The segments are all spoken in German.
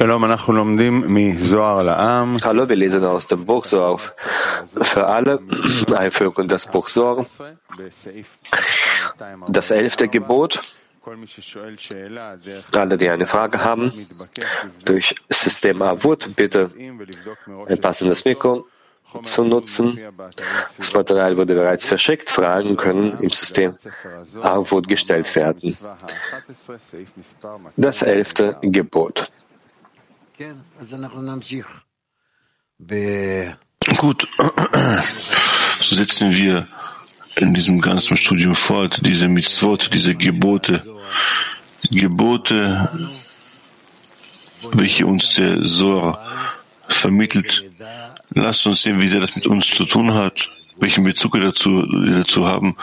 Hallo, wir lesen aus dem Buch Zohar für alle, Einführung in das Buch Zohar, das elfte Gebot. Alle, die eine Frage haben, durch System Avut, bitte ein passendes Mikro zu nutzen. Das Material wurde bereits verschickt. Fragen können im System Avut gestellt werden. Das elfte Gebot. Gut, so setzen wir in diesem ganzen Studium fort, diese Mitzvot, diese Gebote, Gebote, welche uns der Sor vermittelt. Lasst uns sehen, wie sehr das mit uns zu tun hat, welchen Bezug wir dazu, dazu haben,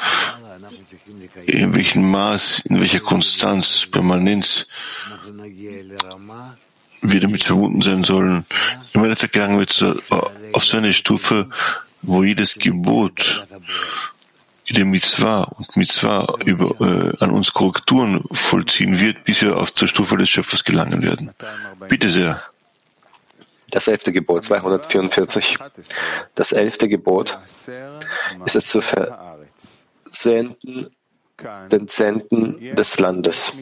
in welchem Maß, in welcher Konstanz, Permanenz wir damit verbunden sein sollen. Im Endeffekt gelangen wir zu, auf so eine Stufe, wo jedes Gebot, jede Mitzvah und Mitzvah über, äh, an uns Korrekturen vollziehen wird, bis wir auf zur Stufe des Schöpfers gelangen werden. Bitte sehr. Das elfte Gebot, 244. Das elfte Gebot ist es zu versenden den Zenten des Landes.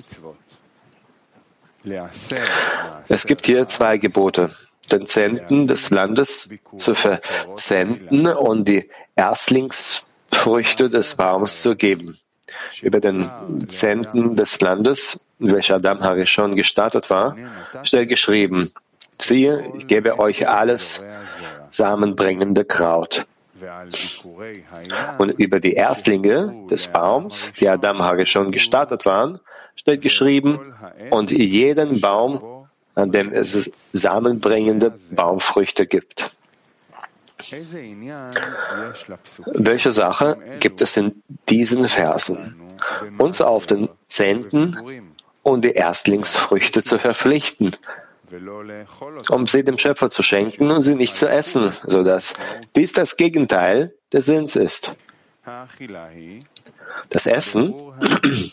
Es gibt hier zwei Gebote. Den Zenten des Landes zu versenden und die Erstlingsfrüchte des Baums zu geben. Über den Zenten des Landes, welcher Adam Harishon gestartet war, steht geschrieben, siehe, ich gebe euch alles samenbringende Kraut. Und über die Erstlinge des Baums, die Adam Harishon gestartet waren, steht geschrieben, und jeden Baum, an dem es samenbringende Baumfrüchte gibt. Welche Sache gibt es in diesen Versen? Uns auf den Zehnten und die Erstlingsfrüchte zu verpflichten, um sie dem Schöpfer zu schenken und sie nicht zu essen, sodass dies das Gegenteil des Sinns ist. Das Essen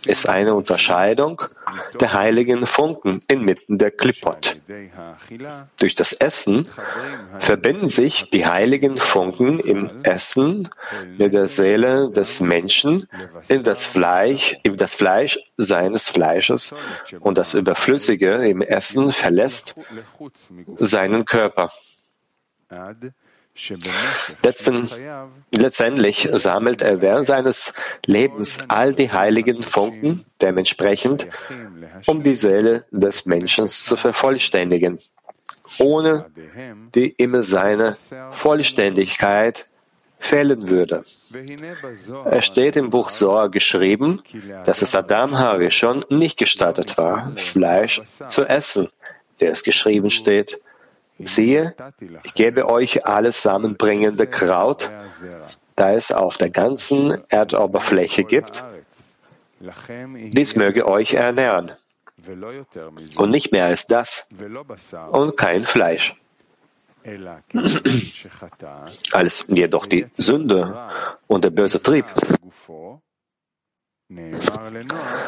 ist eine Unterscheidung der heiligen Funken inmitten der Klippot. Durch das Essen verbinden sich die heiligen Funken im Essen mit der Seele des Menschen in das Fleisch, in das Fleisch seines Fleisches und das Überflüssige im Essen verlässt seinen Körper. Letzten, letztendlich sammelt er während seines Lebens all die heiligen Funken dementsprechend, um die Seele des Menschen zu vervollständigen, ohne die ihm seine Vollständigkeit fehlen würde. Es steht im Buch Zohar geschrieben, dass es Adam Hari schon nicht gestattet war, Fleisch zu essen, wie es geschrieben steht, Siehe, ich gebe euch alles samenbringende Kraut, da es auf der ganzen Erdoberfläche gibt. Dies möge euch ernähren. Und nicht mehr als das. Und kein Fleisch. Als jedoch die Sünde und der böse Trieb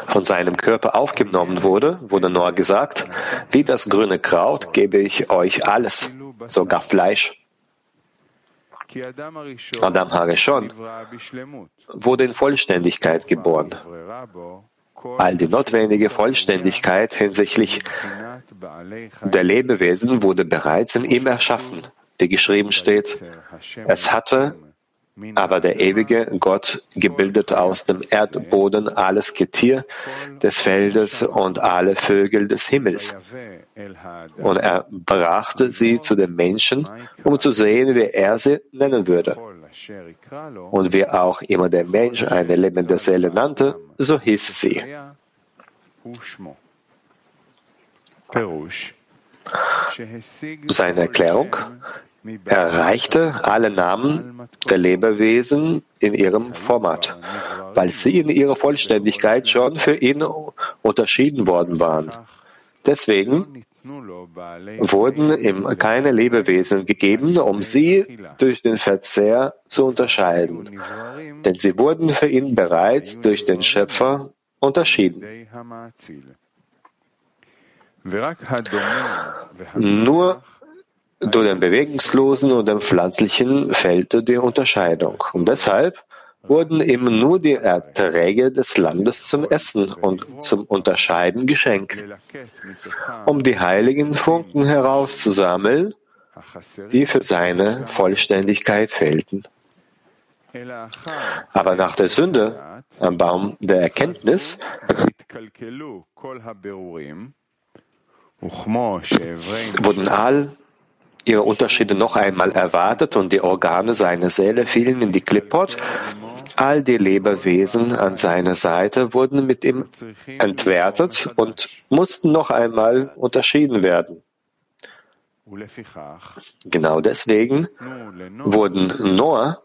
von seinem Körper aufgenommen wurde, wurde Noah gesagt, wie das grüne Kraut gebe ich euch alles, sogar Fleisch. Adam Harishon wurde in Vollständigkeit geboren. All die notwendige Vollständigkeit hinsichtlich der Lebewesen wurde bereits in ihm erschaffen, wie geschrieben steht. Es hatte aber der ewige Gott gebildet aus dem Erdboden alles Getier des Feldes und alle Vögel des Himmels. Und er brachte sie zu den Menschen, um zu sehen, wie er sie nennen würde. Und wie auch immer der Mensch eine lebende Seele nannte, so hieß sie. Seine Erklärung erreichte alle Namen der Lebewesen in ihrem Format, weil sie in ihrer Vollständigkeit schon für ihn unterschieden worden waren. Deswegen wurden ihm keine Lebewesen gegeben, um sie durch den Verzehr zu unterscheiden, denn sie wurden für ihn bereits durch den Schöpfer unterschieden. Nur durch den bewegungslosen und den pflanzlichen fehlte die Unterscheidung. Und deshalb wurden ihm nur die Erträge des Landes zum Essen und zum Unterscheiden geschenkt, um die heiligen Funken herauszusammeln, die für seine Vollständigkeit fehlten. Aber nach der Sünde am Baum der Erkenntnis wurden all ihre Unterschiede noch einmal erwartet und die Organe seiner Seele fielen in die Klippot. All die Lebewesen an seiner Seite wurden mit ihm entwertet und mussten noch einmal unterschieden werden. Genau deswegen wurden Noah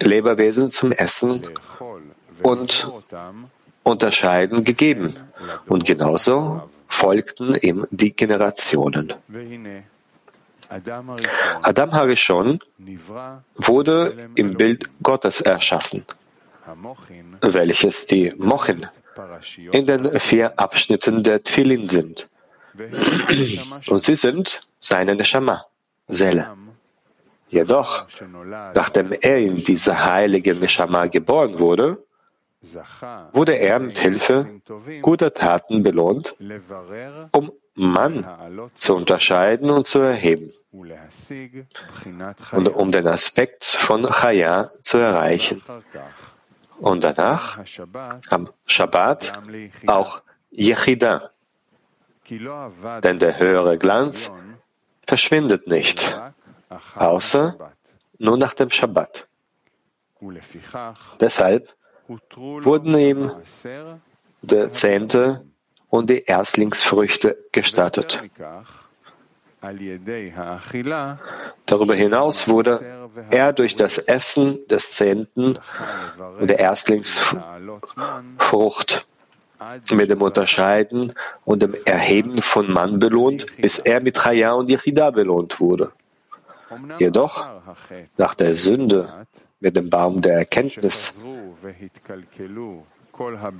Lebewesen zum Essen und Unterscheiden gegeben. Und genauso folgten ihm die Generationen. Adam Harishon. Wurde im Bild Gottes erschaffen, welches die Mochin in den vier Abschnitten der Tfilin sind. Und sie sind seine Neshama, Seele. Jedoch, nachdem er in diese heilige Neshama geboren wurde, wurde er mit Hilfe guter Taten belohnt, um Mann zu unterscheiden und zu erheben und um den Aspekt von Chaya zu erreichen. Und danach am Shabbat auch Yechida, denn der höhere Glanz verschwindet nicht, außer nur nach dem Shabbat. Deshalb wurden ihm der Zehnte und die Erstlingsfrüchte gestattet. Darüber hinaus wurde er durch das Essen des Zehnten und der Erstlingsfrucht mit dem Unterscheiden und dem Erheben von Mann belohnt, bis er mit Chaya und Yechida belohnt wurde. Jedoch, nach der Sünde mit dem Baum der Erkenntnis,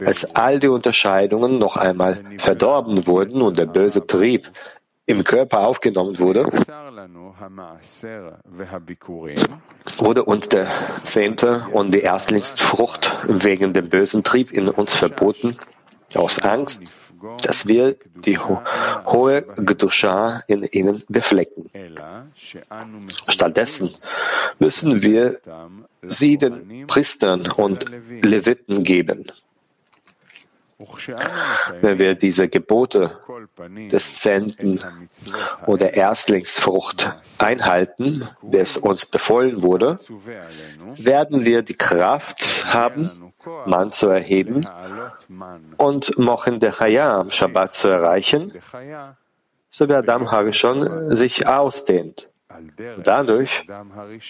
als all die Unterscheidungen noch einmal verdorben wurden und der böse Trieb im Körper aufgenommen wurde, wurde uns der Zehnte und die Erstlingsfrucht wegen dem bösen Trieb in uns verboten, aus Angst, dass wir die ho hohe Gedusha in ihnen beflecken. Stattdessen müssen wir sie den Priestern und Leviten geben. Wenn wir diese Gebote des Zehnten oder Erstlingsfrucht einhalten, wie es uns befohlen wurde, werden wir die Kraft haben, Mann zu erheben und Mochen de Chaya am Shabbat zu erreichen, so wie Adam Harishon sich ausdehnt. Dadurch,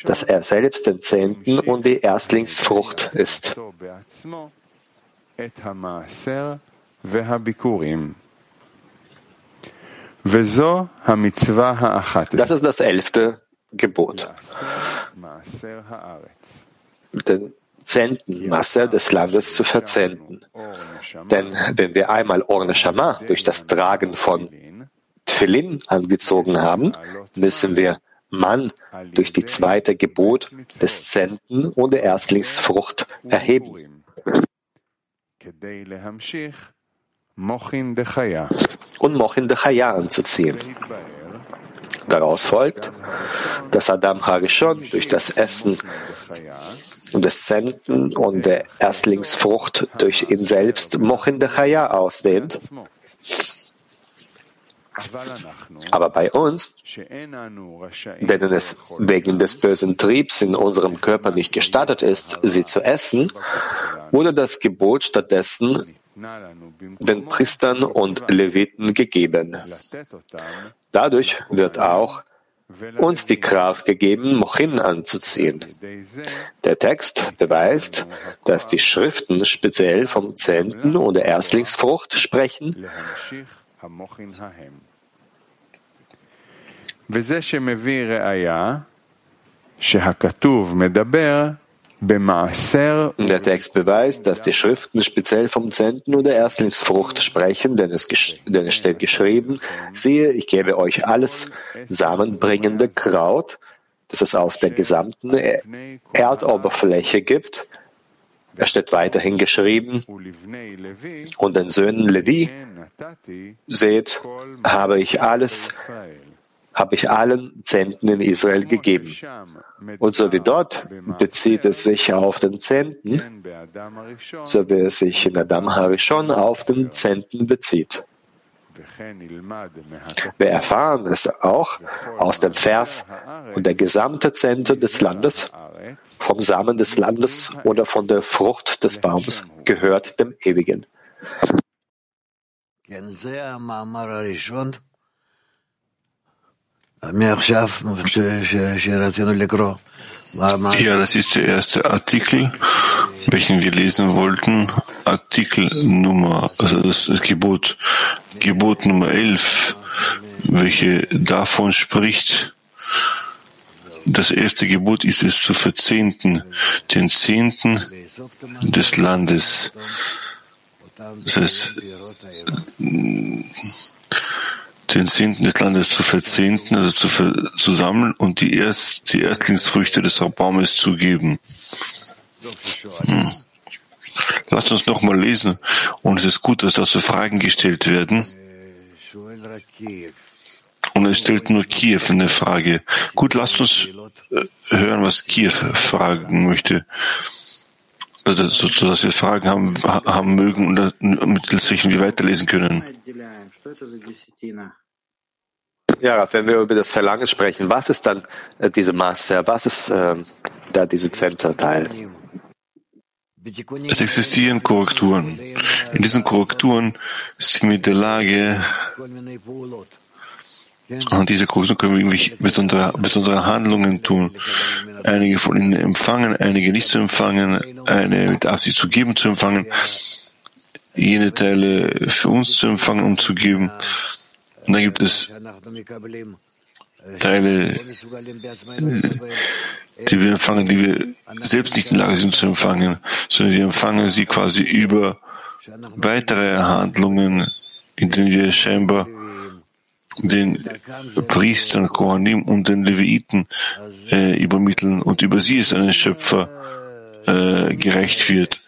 dass er selbst den Zehnten und die Erstlingsfrucht ist. Das ist das elfte Gebot. Den Zehnten Masse des Landes zu verzehnten. Denn wenn wir einmal Orne Shama durch das Tragen von Tfilin angezogen haben, müssen wir Mann durch die zweite Gebot des Zehnten und der Erstlingsfrucht erheben und Mochin de Chaya anzuziehen. Daraus folgt, dass Adam Harishon durch das Essen des Zenten und der Erstlingsfrucht durch ihn selbst Chaya ausdehnt. Aber bei uns, denen es wegen des bösen Triebs in unserem Körper nicht gestattet ist, sie zu essen, wurde das Gebot stattdessen den Priestern und Leviten gegeben. Dadurch wird auch uns die Kraft gegeben, Mochin anzuziehen. Der Text beweist, dass die Schriften speziell vom Zehnten oder Erstlingsfrucht sprechen. וזה שמביא ראיה שהכתוב מדבר der Text beweist, dass die Schriften speziell vom Zehnten oder Erstlingsfrucht sprechen, denn es, denn es steht geschrieben, siehe, ich gebe euch alles samenbringende Kraut, das es auf der gesamten Erdoberfläche gibt. Es steht weiterhin geschrieben, und den Söhnen Levi, seht, habe ich alles habe ich allen Zehnten in Israel gegeben. Und so wie dort bezieht es sich auf den Zehnten, so wie es sich in Adam Harishon auf den Zehnten bezieht. Wir erfahren es auch aus dem Vers und der gesamte Zehnte des Landes, vom Samen des Landes oder von der Frucht des Baums gehört dem Ewigen. Ja, das ist der erste Artikel, welchen wir lesen wollten. Artikel Nummer, also das Gebot, Gebot Nummer 11, welche davon spricht, das elfte Gebot ist es zu verzehnten, den Zehnten des Landes. Das heißt, den Zehnten des Landes zu verzehnten, also zu, ver, zu sammeln und die, Erst, die Erstlingsfrüchte des Baumes zu geben. Hm. Lasst uns nochmal lesen. Und es ist gut, dass dazu Fragen gestellt werden. Und es stellt nur Kiew eine Frage. Gut, lasst uns äh, hören, was Kiew fragen möchte. Also, so, dass wir Fragen haben, haben mögen und mittels welchen wir weiterlesen können. Ja, wenn wir über das Verlangen sprechen, was ist dann äh, diese Masse? Was ist äh, da diese Zenterteil? Es existieren Korrekturen. In diesen Korrekturen sind wir in der Lage, und diese Korrekturen können wir irgendwie besondere, besondere Handlungen tun. Einige von ihnen empfangen, einige nicht zu empfangen, eine mit Absicht zu geben, zu empfangen, jene Teile für uns zu empfangen und zu geben. Und dann gibt es Teile, die wir empfangen, die wir selbst nicht in der Lage sind zu empfangen, sondern wir empfangen sie quasi über weitere Handlungen, in denen wir scheinbar den Priestern, Kohanim und den Leviten äh, übermitteln und über sie ist ein Schöpfer äh, gerecht wird.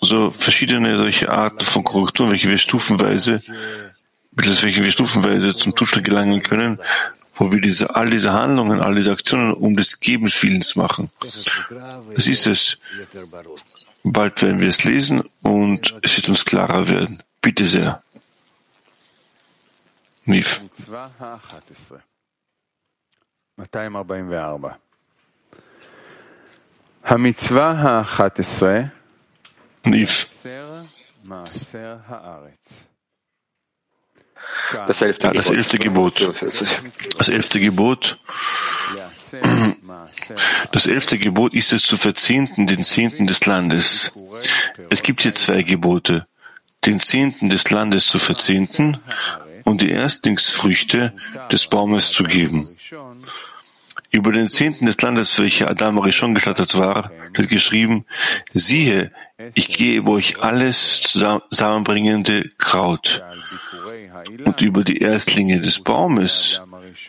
So verschiedene solche Arten von Korrekturen, welche wir stufenweise mittels welchen wir stufenweise zum Zustand gelangen können, wo wir diese, all diese Handlungen, all diese Aktionen um des Gebens Willens machen. Das ist es. Bald werden wir es lesen und es wird uns klarer werden. Bitte sehr. Nif. Nif. Das elfte, das elfte Gebot. Das elfte Gebot. Das elfte Gebot ist es zu verzehnten den Zehnten des Landes. Es gibt hier zwei Gebote. Den Zehnten des Landes zu verzehnten und die Erstlingsfrüchte des Baumes zu geben. Über den Zehnten des Landes, welcher Adam Rishon gestattet war, wird geschrieben, siehe, ich gebe euch alles zusammenbringende Kraut und über die Erstlinge des Baumes,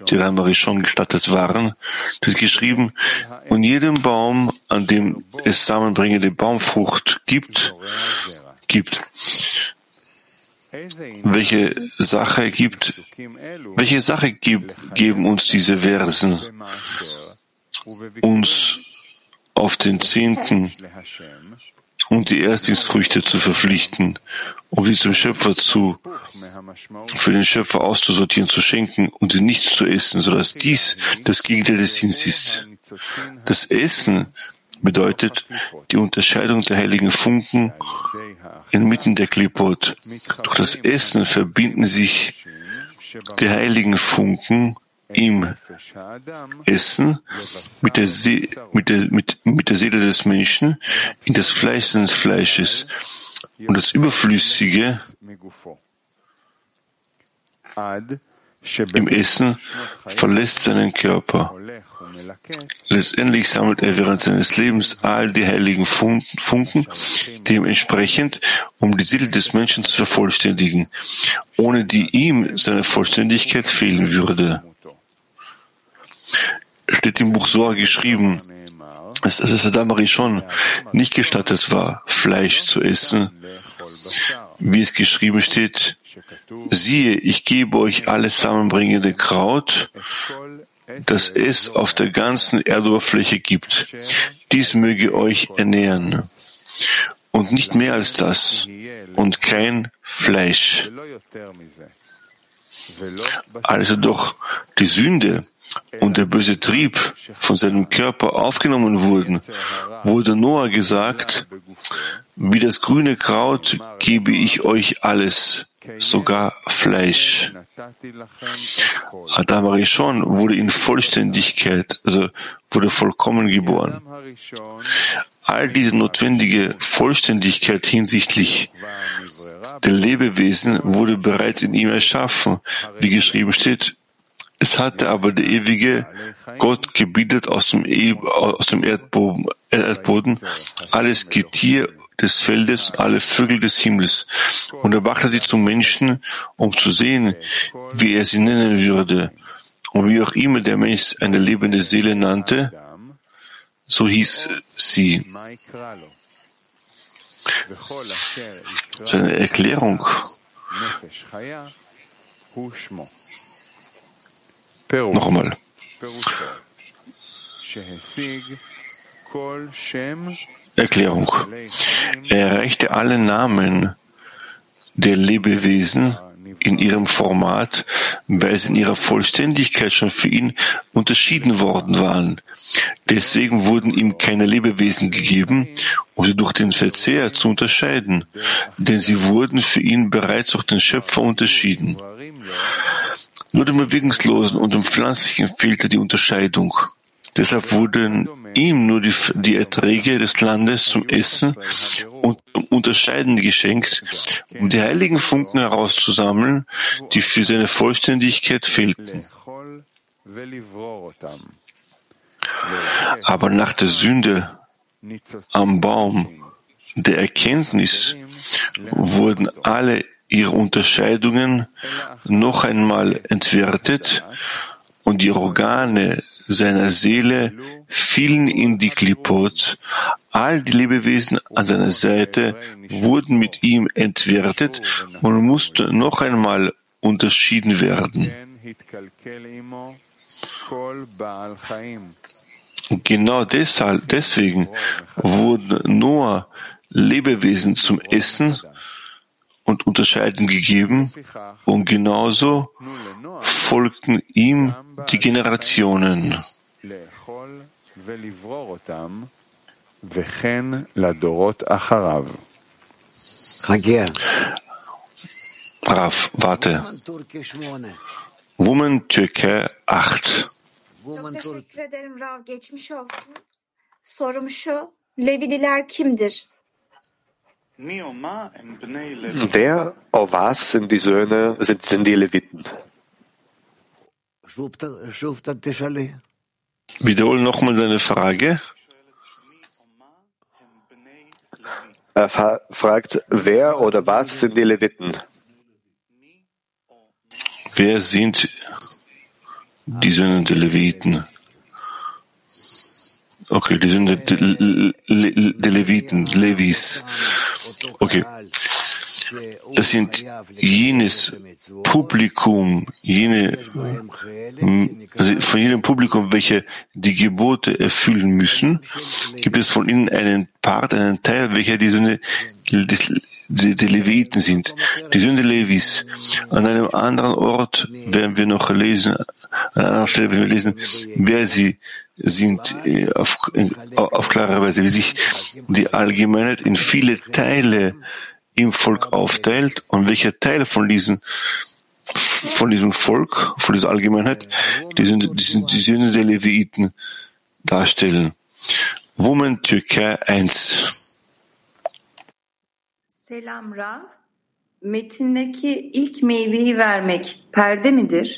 die Ramari schon gestattet waren, wird geschrieben, und jedem Baum, an dem es samenbringende Baumfrucht gibt, gibt. Welche Sache gibt, welche Sache gibt, geben uns diese Versen? Uns auf den Zehnten und die Erstlingsfrüchte zu verpflichten, um sie zum Schöpfer zu, für den Schöpfer auszusortieren, zu schenken und sie nicht zu essen, sodass dies das Gegenteil des Sinns ist. Das Essen bedeutet die Unterscheidung der heiligen Funken inmitten der Klipot. Durch das Essen verbinden sich die heiligen Funken im Essen mit der, See, mit, der, mit, mit der Seele des Menschen in das Fleisch seines Fleisches und das Überflüssige im Essen verlässt seinen Körper. Letztendlich sammelt er während seines Lebens all die heiligen Funken dementsprechend, um die Seele des Menschen zu vervollständigen, ohne die ihm seine Vollständigkeit fehlen würde. Steht im Buch Soa geschrieben, dass es Adam schon nicht gestattet war, Fleisch zu essen, wie es geschrieben steht, siehe, ich gebe euch alles zusammenbringende Kraut, das es auf der ganzen Erdoberfläche gibt. Dies möge euch ernähren. Und nicht mehr als das. Und kein Fleisch. Also doch die Sünde und der böse Trieb von seinem Körper aufgenommen wurden, wurde Noah gesagt, wie das grüne Kraut gebe ich euch alles, sogar Fleisch. Adam Arishon wurde in Vollständigkeit, also wurde vollkommen geboren. All diese notwendige Vollständigkeit hinsichtlich der Lebewesen wurde bereits in ihm erschaffen, wie geschrieben steht. Es hatte aber der ewige Gott gebietet aus dem, e aus dem Erdboden, Erdboden alles Getier des Feldes, alle Vögel des Himmels. Und er brachte sie zum Menschen, um zu sehen, wie er sie nennen würde. Und wie auch immer der Mensch eine lebende Seele nannte, so hieß sie. Seine Erklärung. Noch einmal. Erklärung. Er erreichte alle Namen der Lebewesen in ihrem Format, weil sie in ihrer Vollständigkeit schon für ihn unterschieden worden waren. Deswegen wurden ihm keine Lebewesen gegeben, um sie durch den Verzehr zu unterscheiden, denn sie wurden für ihn bereits durch den Schöpfer unterschieden. Nur dem Bewegungslosen und dem Pflanzlichen fehlte die Unterscheidung. Deshalb wurden ihm nur die, die Erträge des Landes zum Essen und zum Unterscheiden geschenkt, um die heiligen Funken herauszusammeln, die für seine Vollständigkeit fehlten. Aber nach der Sünde am Baum der Erkenntnis wurden alle ihre Unterscheidungen noch einmal entwertet und die Organe seiner Seele fielen in die Klipot. All die Lebewesen an seiner Seite wurden mit ihm entwertet und mussten noch einmal unterschieden werden. Genau deshalb, deswegen wurden nur Lebewesen zum Essen und Unterscheiden gegeben und genauso folgten ihm die Generationen. Rav, warte. Woman Türke 8. Çok teşekkür ederim Rav. Geçmiş olsun. Sorum şu. Levililer kimdir? Wer, oh was sind die Söhne, sind, sind die Leviten? Wiederhol nochmal deine Frage. Er fragt, wer oder was sind die Leviten? Wer sind die Söhne der Leviten? Okay, die Söhne der Leviten, Levis. Okay. Es sind jenes Publikum, jene, also von jedem Publikum, welche die Gebote erfüllen müssen, gibt es von ihnen einen Part, einen Teil, welcher die Sünde die Leviten sind, die Sünde Levis. An einem anderen Ort werden wir noch lesen, an einer anderen Stelle werden wir lesen, wer sie sind, äh, auf, auf klare Weise, wie sich die Allgemeinheit in viele Teile im Volk aufteilt und welcher Teil von diesem von diesem Volk, von dieser Allgemeinheit, die sind die, sind die Söhne der Leviten darstellen. Woman Türkei 1. Selam Rav. Metindeki ilk meyveyi vermek perde midir?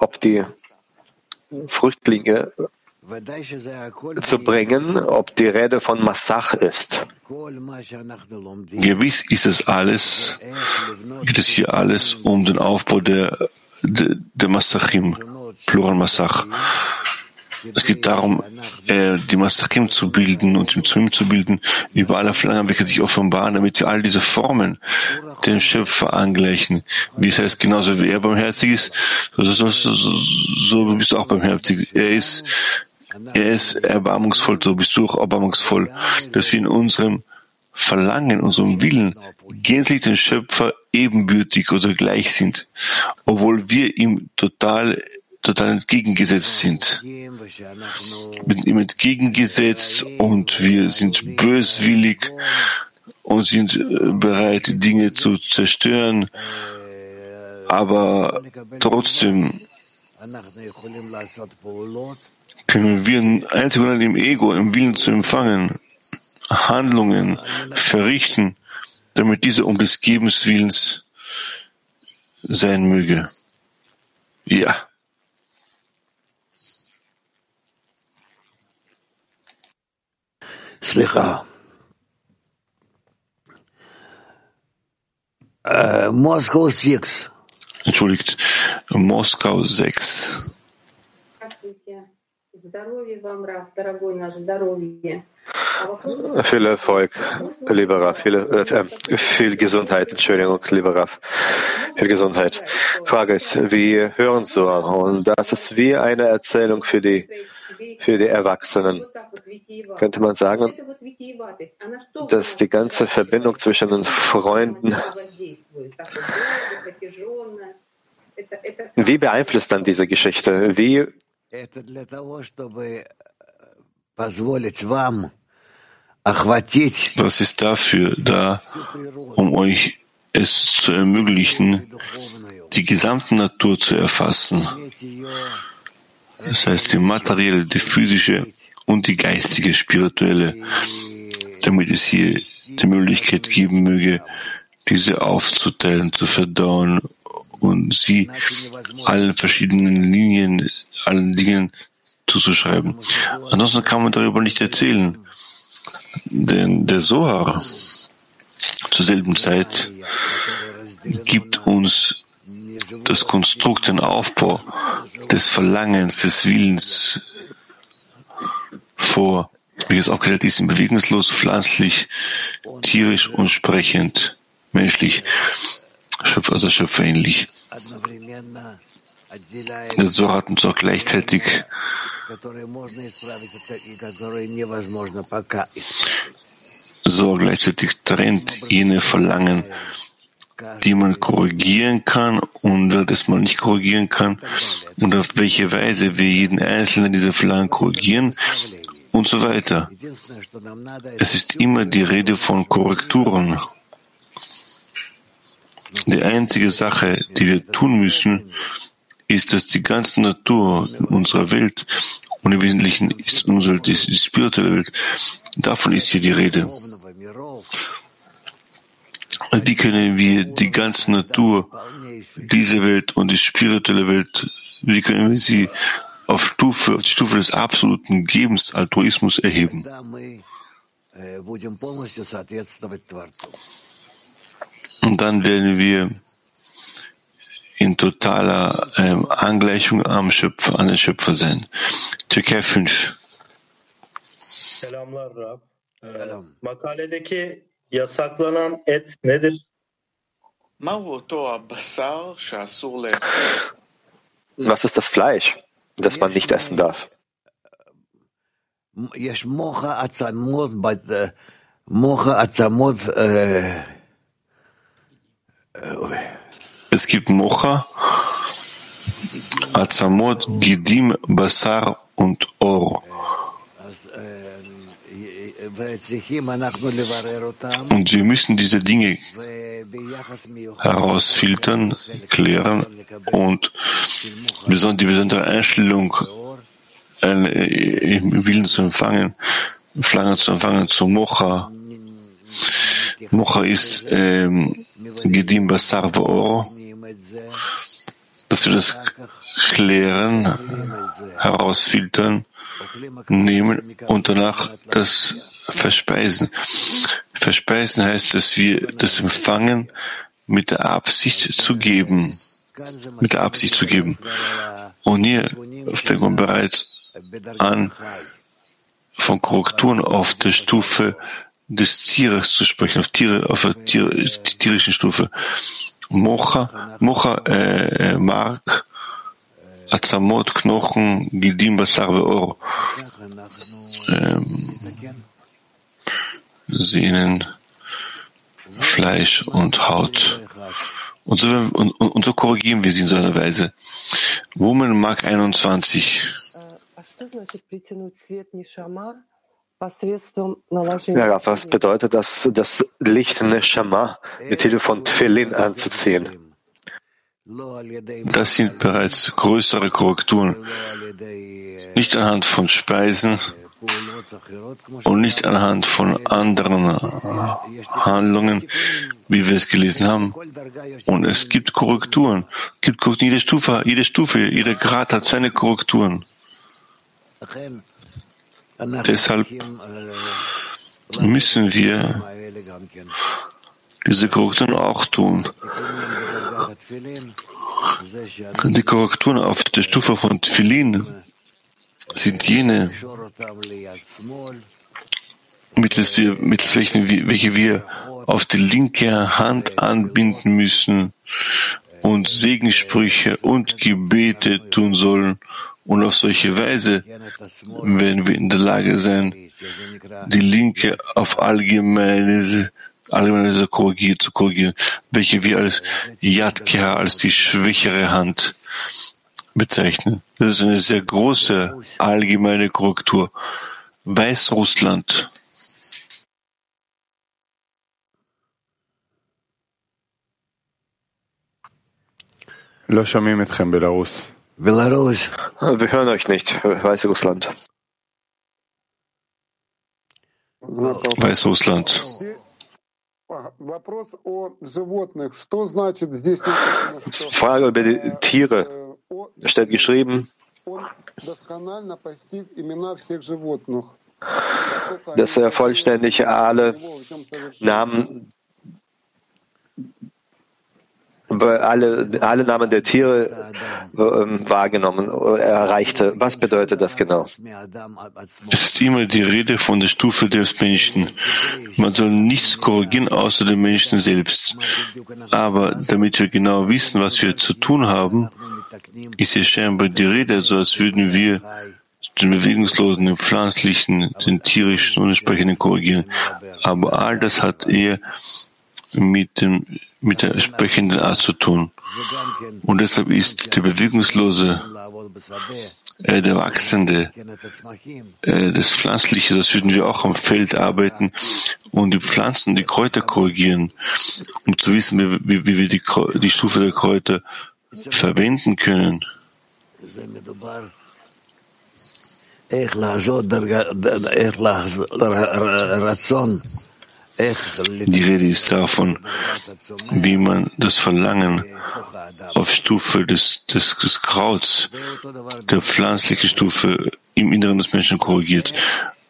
ob die Früchtlinge zu bringen, ob die Rede von Massach ist. Gewiss ist es alles, geht es hier alles um den Aufbau der, der, der Massachim, Plural Massach. Es geht darum, äh, die Masachim zu bilden und im Zwim zu bilden, über alle Flangen, welche sich offenbaren, damit wir all diese Formen den Schöpfer angleichen. Wie es heißt, genauso wie er barmherzig ist, so, so, so, so bist du auch barmherzig. Er ist, er ist erbarmungsvoll, so bist du auch erbarmungsvoll, dass wir in unserem Verlangen, unserem Willen gänzlich den Schöpfer ebenbürtig oder gleich sind, obwohl wir ihm total total entgegengesetzt sind. Wir sind ihm entgegengesetzt und wir sind böswillig und sind äh, bereit, Dinge zu zerstören. Aber trotzdem können wir einzig und im Ego, im Willen zu empfangen, Handlungen verrichten, damit diese um des Gebens Willens sein möge. Ja. Slicha. Äh, Moskau 6. Entschuldigt, Moskau 6. Viel Erfolg, lieber Raff, viel, äh, viel Gesundheit, Entschuldigung, lieber Raff, viel Gesundheit. Frage ist, wir hören so und das ist wie eine Erzählung für die für die Erwachsenen. Könnte man sagen, dass die ganze Verbindung zwischen den Freunden, wie beeinflusst dann diese Geschichte? Wie das ist dafür da, um euch es zu ermöglichen, die gesamte Natur zu erfassen. Das heißt, die materielle, die physische und die geistige, spirituelle, damit es hier die Möglichkeit geben möge, diese aufzuteilen, zu verdauen und sie allen verschiedenen Linien, allen Dingen zuzuschreiben. Ansonsten kann man darüber nicht erzählen. Denn der Sohar zur selben Zeit gibt uns das Konstrukt, den Aufbau des Verlangens, des Willens vor, wie es auch gesagt ist, bewegungslos, pflanzlich, tierisch und sprechend, menschlich, also schöpferähnlich. So hat uns auch gleichzeitig so gleichzeitig trennt jene Verlangen, die man korrigieren kann und wer das mal nicht korrigieren kann und auf welche Weise wir jeden einzelnen dieser Verlangen korrigieren und so weiter. Es ist immer die Rede von Korrekturen. Die einzige Sache, die wir tun müssen, ist, dass die ganze Natur unserer Welt und im Wesentlichen ist unsere die, spirituelle Welt, davon ist hier die Rede. Wie können wir die ganze Natur, diese Welt und die spirituelle Welt, wie können wir sie auf Stufe, auf die Stufe des absoluten Gebens, Altruismus erheben? Und dann werden wir in totaler ähm, Angleichung am Schöpfer, an den Schöpfer sein. Türkei 5. Selamlar Rab. Ee, makaledeki yasaklanan et nedir? Was ist das Fleisch, das man nicht essen darf? Es gibt Mocha, Azamot, Gidim, Basar und Or. Und wir müssen diese Dinge herausfiltern, klären und die besondere Einstellung im Willen zu empfangen, Flange zu empfangen, zu Mocha, Mocha ist ähm, Gedim Basar Oro, dass wir das klären, herausfiltern, nehmen und danach das verspeisen. Verspeisen heißt, dass wir das empfangen mit der Absicht zu geben. Mit der Absicht zu geben. Und hier fängt man bereits an, von Korrekturen auf der Stufe des Tieres zu sprechen, auf Tiere, auf der Tier, tierischen Stufe. Mocha, Mocha, äh, Mark, Azamot, Knochen, Gidim, Basar, Or, ähm, Sehnen, Fleisch und Haut. Und so, und, und so korrigieren wir sie in so einer Weise. Woman Mark 21. Ja, was bedeutet das, das Licht Neshama mit Hilfe von Tfilin anzuziehen? Das sind bereits größere Korrekturen. Nicht anhand von Speisen und nicht anhand von anderen Handlungen, wie wir es gelesen haben. Und es gibt Korrekturen. Es gibt jede Stufe, jede Stufe, jeder Grad hat seine Korrekturen. Deshalb müssen wir diese Korrekturen auch tun. Die Korrekturen auf der Stufe von Tfilin sind jene, mittels, wir, mittels welchen, welche wir auf die linke Hand anbinden müssen und Segensprüche und Gebete tun sollen. Und auf solche Weise werden wir in der Lage sein, die Linke auf allgemeine, allgemeine korrigieren, zu korrigieren, welche wir als Yadkeha, als die schwächere Hand bezeichnen. Das ist eine sehr große allgemeine Korrektur. Weißrussland. Belarus. Wir hören euch nicht, Weißrussland. Weißrussland. Frage über die Tiere. Da steht geschrieben, dass er vollständig alle Namen alle, alle Namen der Tiere äh, wahrgenommen erreichte. Was bedeutet das genau? Es ist immer die Rede von der Stufe des Menschen. Man soll nichts korrigieren außer dem Menschen selbst. Aber damit wir genau wissen, was wir zu tun haben, ist ja scheinbar die Rede, so als würden wir den Bewegungslosen, den Pflanzlichen, den Tierischen und entsprechenden korrigieren. Aber all das hat eher mit dem mit der entsprechenden Art zu tun. Und deshalb ist der Bewegungslose, äh, der Wachsende, äh, das Pflanzliche, das würden wir auch am Feld arbeiten und die Pflanzen, die Kräuter korrigieren, um zu wissen, wie, wie wir die, die Stufe der Kräuter verwenden können. Die Rede ist davon, wie man das Verlangen auf Stufe des, des, des Krauts, der pflanzlichen Stufe im Inneren des Menschen korrigiert.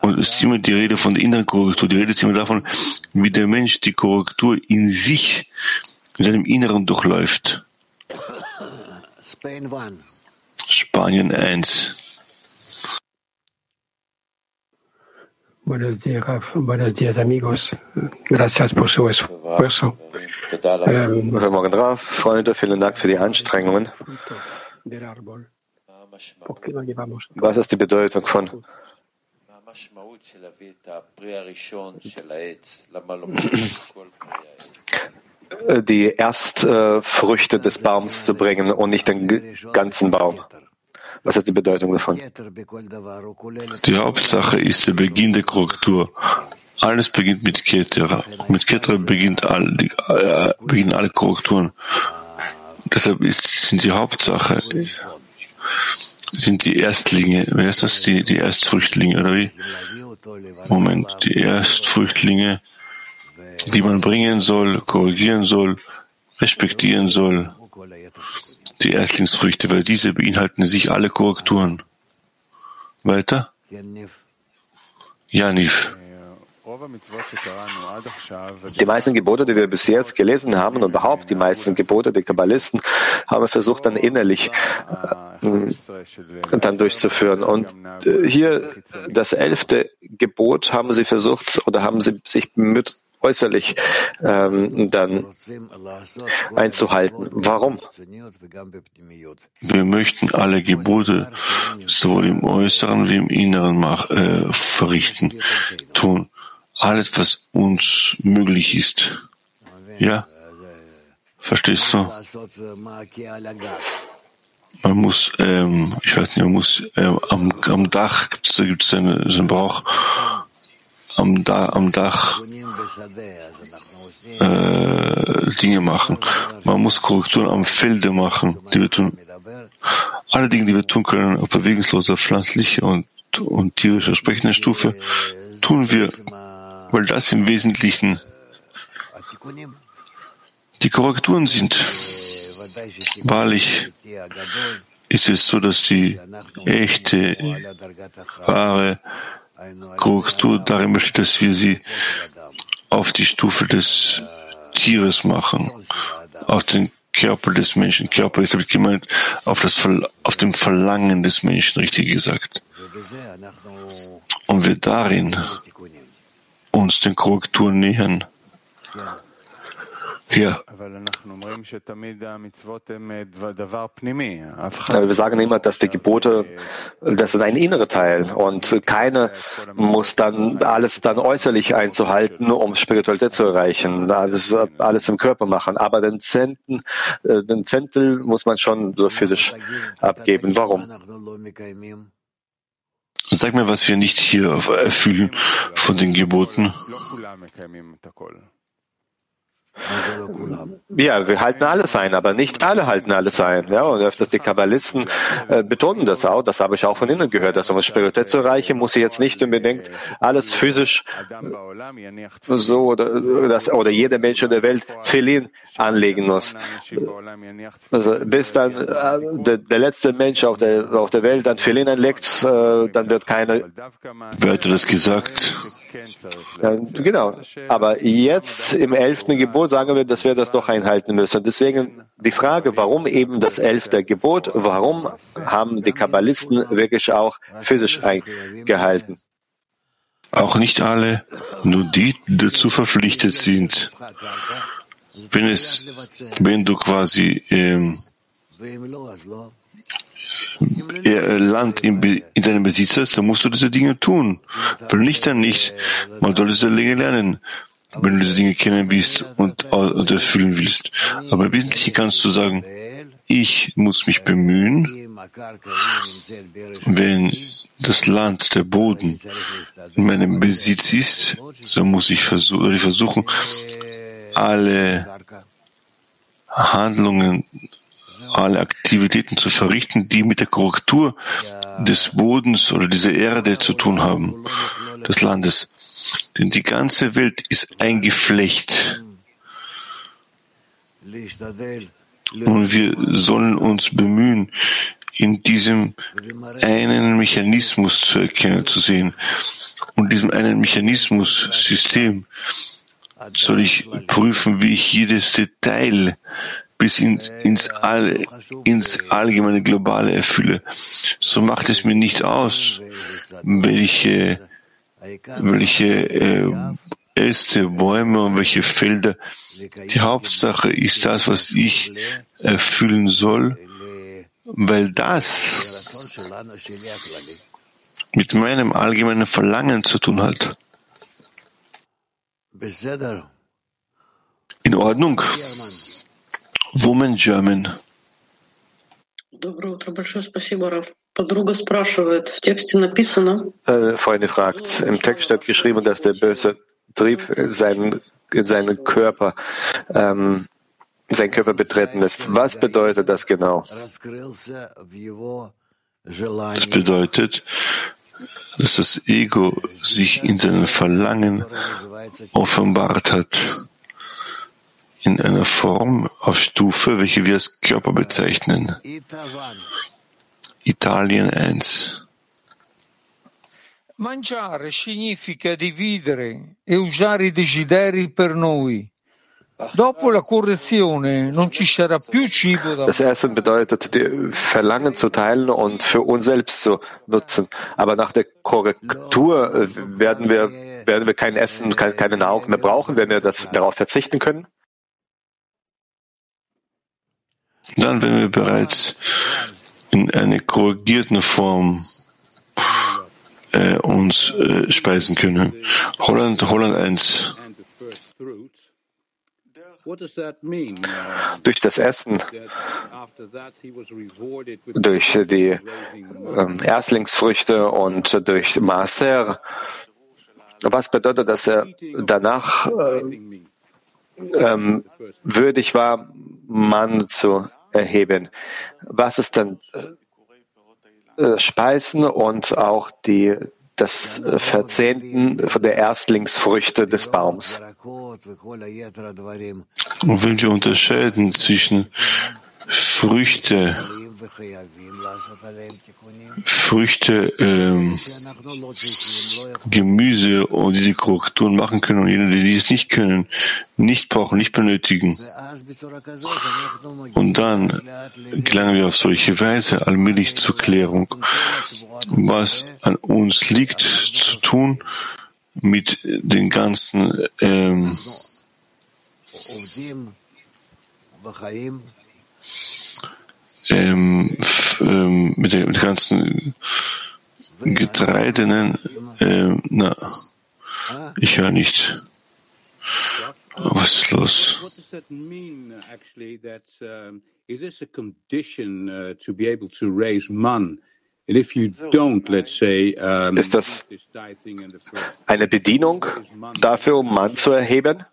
Und es ist immer die Rede von der inneren Korrektur. Die Rede ist immer davon, wie der Mensch die Korrektur in sich, in seinem Inneren durchläuft. Spanien 1. Buenos días, buenos días, amigos. Gracias por su esfuerzo. Ähm, Guten Morgen, Raf. Freunde, vielen Dank für die Anstrengungen. Was ist die Bedeutung von die Erstfrüchte des Baums zu bringen und nicht den ganzen Baum? Was ist die Bedeutung davon? Die Hauptsache ist der Beginn der Korrektur. Alles beginnt mit Ketera. Mit Ketera beginnt all, die, äh, beginnen alle Korrekturen. Deshalb ist, sind die Hauptsache, sind die Erstlinge. Wer ist das? Die, die Erstfrüchtlinge, oder wie? Moment, die Erstfrüchtlinge die man bringen soll, korrigieren soll, respektieren soll. Die Erstlingsfrüchte, weil diese beinhalten sich alle Korrekturen. Weiter? Janif. Die meisten Gebote, die wir bis jetzt gelesen haben und überhaupt die meisten Gebote der Kabbalisten haben wir versucht dann innerlich äh, dann durchzuführen. Und äh, hier das elfte Gebot haben sie versucht oder haben sie sich bemüht, äußerlich ähm, dann einzuhalten. Warum? Wir möchten alle Gebote sowohl im Äußeren wie im Inneren mach, äh, verrichten, tun alles, was uns möglich ist. Ja? Verstehst du? Man muss, ähm, ich weiß nicht, man muss ähm, am, am Dach gibt es gibt's eine, so einen Brauch am, da, am Dach äh, Dinge machen. Man muss Korrekturen am Felde machen, die wir tun. Alle Dinge, die wir tun können, auf bewegungsloser, pflanzlicher und, und tierischer sprechender Stufe, tun wir weil das im Wesentlichen die Korrekturen sind. Wahrlich ist es so, dass die echte, wahre Korrektur darin besteht, dass wir sie auf die Stufe des Tieres machen, auf den Körper des Menschen. Körper ist damit gemeint, auf, das, auf dem Verlangen des Menschen, richtig gesagt. Und wir darin uns den Korrekturen nähern. Ja. Wir sagen immer, dass die Gebote, das sind ein innerer Teil und keiner muss dann alles dann äußerlich einzuhalten, um Spiritualität zu erreichen. Alles, alles im Körper machen. Aber den Zenten, äh, den Zentel muss man schon so physisch abgeben. Warum? Sag mir, was wir nicht hier erfüllen von den Geboten. Ja, wir halten alles ein, aber nicht alle halten alles ein. Ja, und öfters die Kabbalisten äh, betonen das auch. Das habe ich auch von Ihnen gehört, dass um es Spiritualität zu erreichen, muss ich jetzt nicht unbedingt alles physisch so oder, das, oder jeder Mensch in der Welt Tfilin anlegen muss. Also bis dann äh, der, der, letzte Mensch auf der, auf der Welt dann Tfilin anlegt, äh, dann wird keine. Wer hat das gesagt? Ja, genau. Aber jetzt im elften Gebot sagen wir, dass wir das doch einhalten müssen. Deswegen die Frage, warum eben das elfte Gebot? Warum haben die Kabbalisten wirklich auch physisch eingehalten? Auch nicht alle, nur die dazu verpflichtet sind. Wenn es, wenn du quasi ähm, Land in, in deinem Besitz hast, dann musst du diese Dinge tun. Wenn nicht, dann nicht. Man soll diese Dinge lernen, wenn du diese Dinge kennen willst und, und erfüllen willst. Aber im Wesentlichen kannst du sagen, ich muss mich bemühen, wenn das Land, der Boden in meinem Besitz ist, so muss ich versuchen alle Handlungen alle Aktivitäten zu verrichten, die mit der Korrektur des Bodens oder dieser Erde zu tun haben, des Landes. Denn die ganze Welt ist ein Geflecht. Und wir sollen uns bemühen, in diesem einen Mechanismus zu erkennen, zu sehen. Und diesem einen Mechanismus, System, soll ich prüfen, wie ich jedes Detail bis ins, ins, All, ins allgemeine Globale erfülle. So macht es mir nicht aus, welche, welche äh, Äste, Bäume und welche Felder. Die Hauptsache ist das, was ich erfüllen soll, weil das mit meinem allgemeinen Verlangen zu tun hat. In Ordnung. Woman German. Доброе утро, большое спасибо, Раф. Подруга спрашивает, в тексте написано... Äh, Freunde fragt, im Text steht geschrieben, dass der böse Trieb in seinen, in seinen Körper, ähm, seinen Körper betreten lässt. Was bedeutet das genau? Das bedeutet, dass das Ego sich in seinem Verlangen offenbart hat, in einer Form auf Stufe, welche wir als Körper bezeichnen. Italien 1. Mangiare significa dividere e usare i desideri per noi. Dopo la correzione non ci sarà più cibo da Das Essen bedeutet, die Verlangen zu teilen und für uns selbst zu nutzen. Aber nach der Korrektur äh, werden wir, werden wir kein Essen, keine, keine Nahrung mehr brauchen, wenn wir das, darauf verzichten können. Dann, wenn wir bereits in einer korrigierten Form äh, uns äh, speisen können. Holland, Holland 1. Durch das Essen, durch die ähm, Erstlingsfrüchte und durch Maser, was bedeutet, dass er danach äh, ähm, würdig war, Mann zu erheben. Was ist dann äh, äh, Speisen und auch die, das Verzehnten von der Erstlingsfrüchte des Baums? Und wenn wir unterscheiden zwischen Früchte, Früchte, ähm, Gemüse und diese Korrekturen machen können und jene, die dies nicht können, nicht brauchen, nicht benötigen. Und dann gelangen wir auf solche Weise allmählich zur Klärung, was an uns liegt zu tun mit den ganzen ähm, ähm, ähm, mit den ganzen Getreidenen, ähm, na, ich höre nicht. Was ist los? Ist das eine Bedienung dafür, um Mann zu erheben?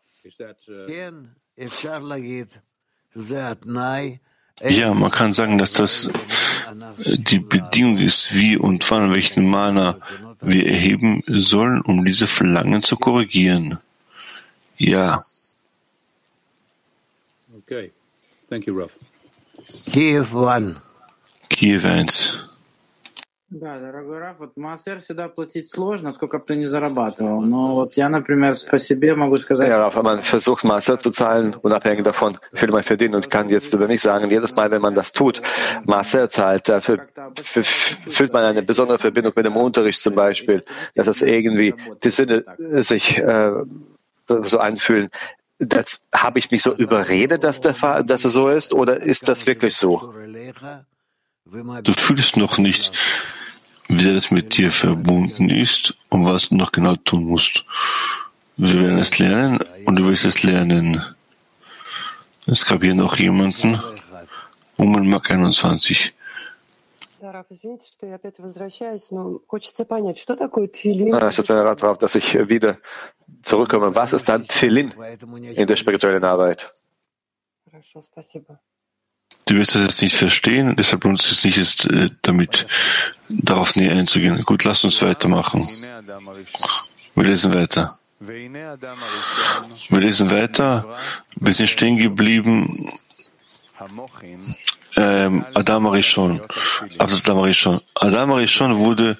Ja, man kann sagen, dass das die Bedingung ist, wie und wann welchen Mana wir erheben sollen, um diese Verlangen zu korrigieren. Ja. Okay. Thank you, Ralph. Kiev 1. Kiew 1. Да, дорогой Раф, вот Маасер всегда платить сложно, сколько бы ты ни зарабатывал. Но вот я, например, по себе могу сказать... Ja, Raf, man versucht Maser zu zahlen, unabhängig davon, wie viel man verdient und kann jetzt über mich sagen, jedes Mal, wenn man das tut, Maser zahlt, dafür fühlt man eine besondere Verbindung mit dem Unterricht zum Beispiel, dass das irgendwie die Sinne sich äh, so einfühlen. Das habe ich mich so überredet, dass, der Fall, dass es so ist, oder ist das wirklich so? Du fühlst noch nicht, wie sehr das mit dir verbunden ist und was du noch genau tun musst. Wir werden es lernen und du wirst es lernen. Es gab hier noch jemanden, um Mark 21. Ah, es tut mir leid, dass ich wieder zurückkomme. Was ist dann Tfilin in der spirituellen Arbeit? Du wirst das jetzt nicht verstehen, deshalb lohnt es sich jetzt äh, damit darauf näher einzugehen. Gut, lass uns weitermachen. Wir lesen weiter. Wir lesen weiter. Wir sind stehen geblieben. Ähm, Adam Arishon. Adam Arishon. Adam Arishon wurde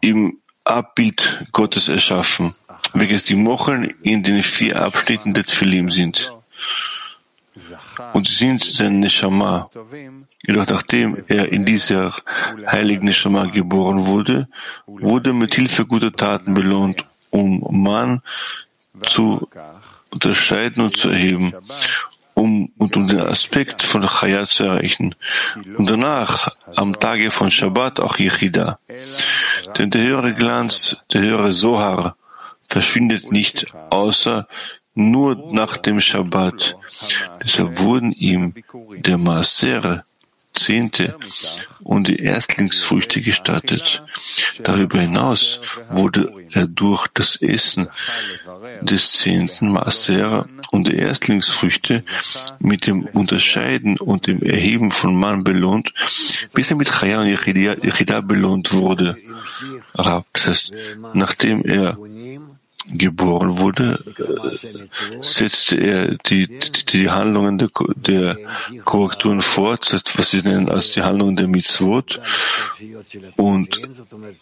im Abbild Gottes erschaffen, welches die Mocheln in den vier Abschnitten der Tfilim sind und sind sein Neshama. Jedoch nachdem er in dieser heiligen Neshama geboren wurde, wurde mit Hilfe guter Taten belohnt, um Mann zu unterscheiden und zu erheben, um und um den Aspekt von Chaya zu erreichen. Und danach, am Tage von Shabbat, auch Yechida. Denn der höhere Glanz, der höhere Sohar, verschwindet nicht, außer nur nach dem Shabbat. Deshalb wurden ihm der Maaser Zehnte und die Erstlingsfrüchte gestattet. Darüber hinaus wurde er durch das Essen des zehnten Maaser und der Erstlingsfrüchte mit dem Unterscheiden und dem Erheben von Mann belohnt, bis er mit Chaya und Yechida belohnt wurde. Das heißt, nachdem er geboren wurde, setzte er die, die, die Handlungen der, der Korrekturen fort, was sie nennen als die Handlungen der Mitzvot, und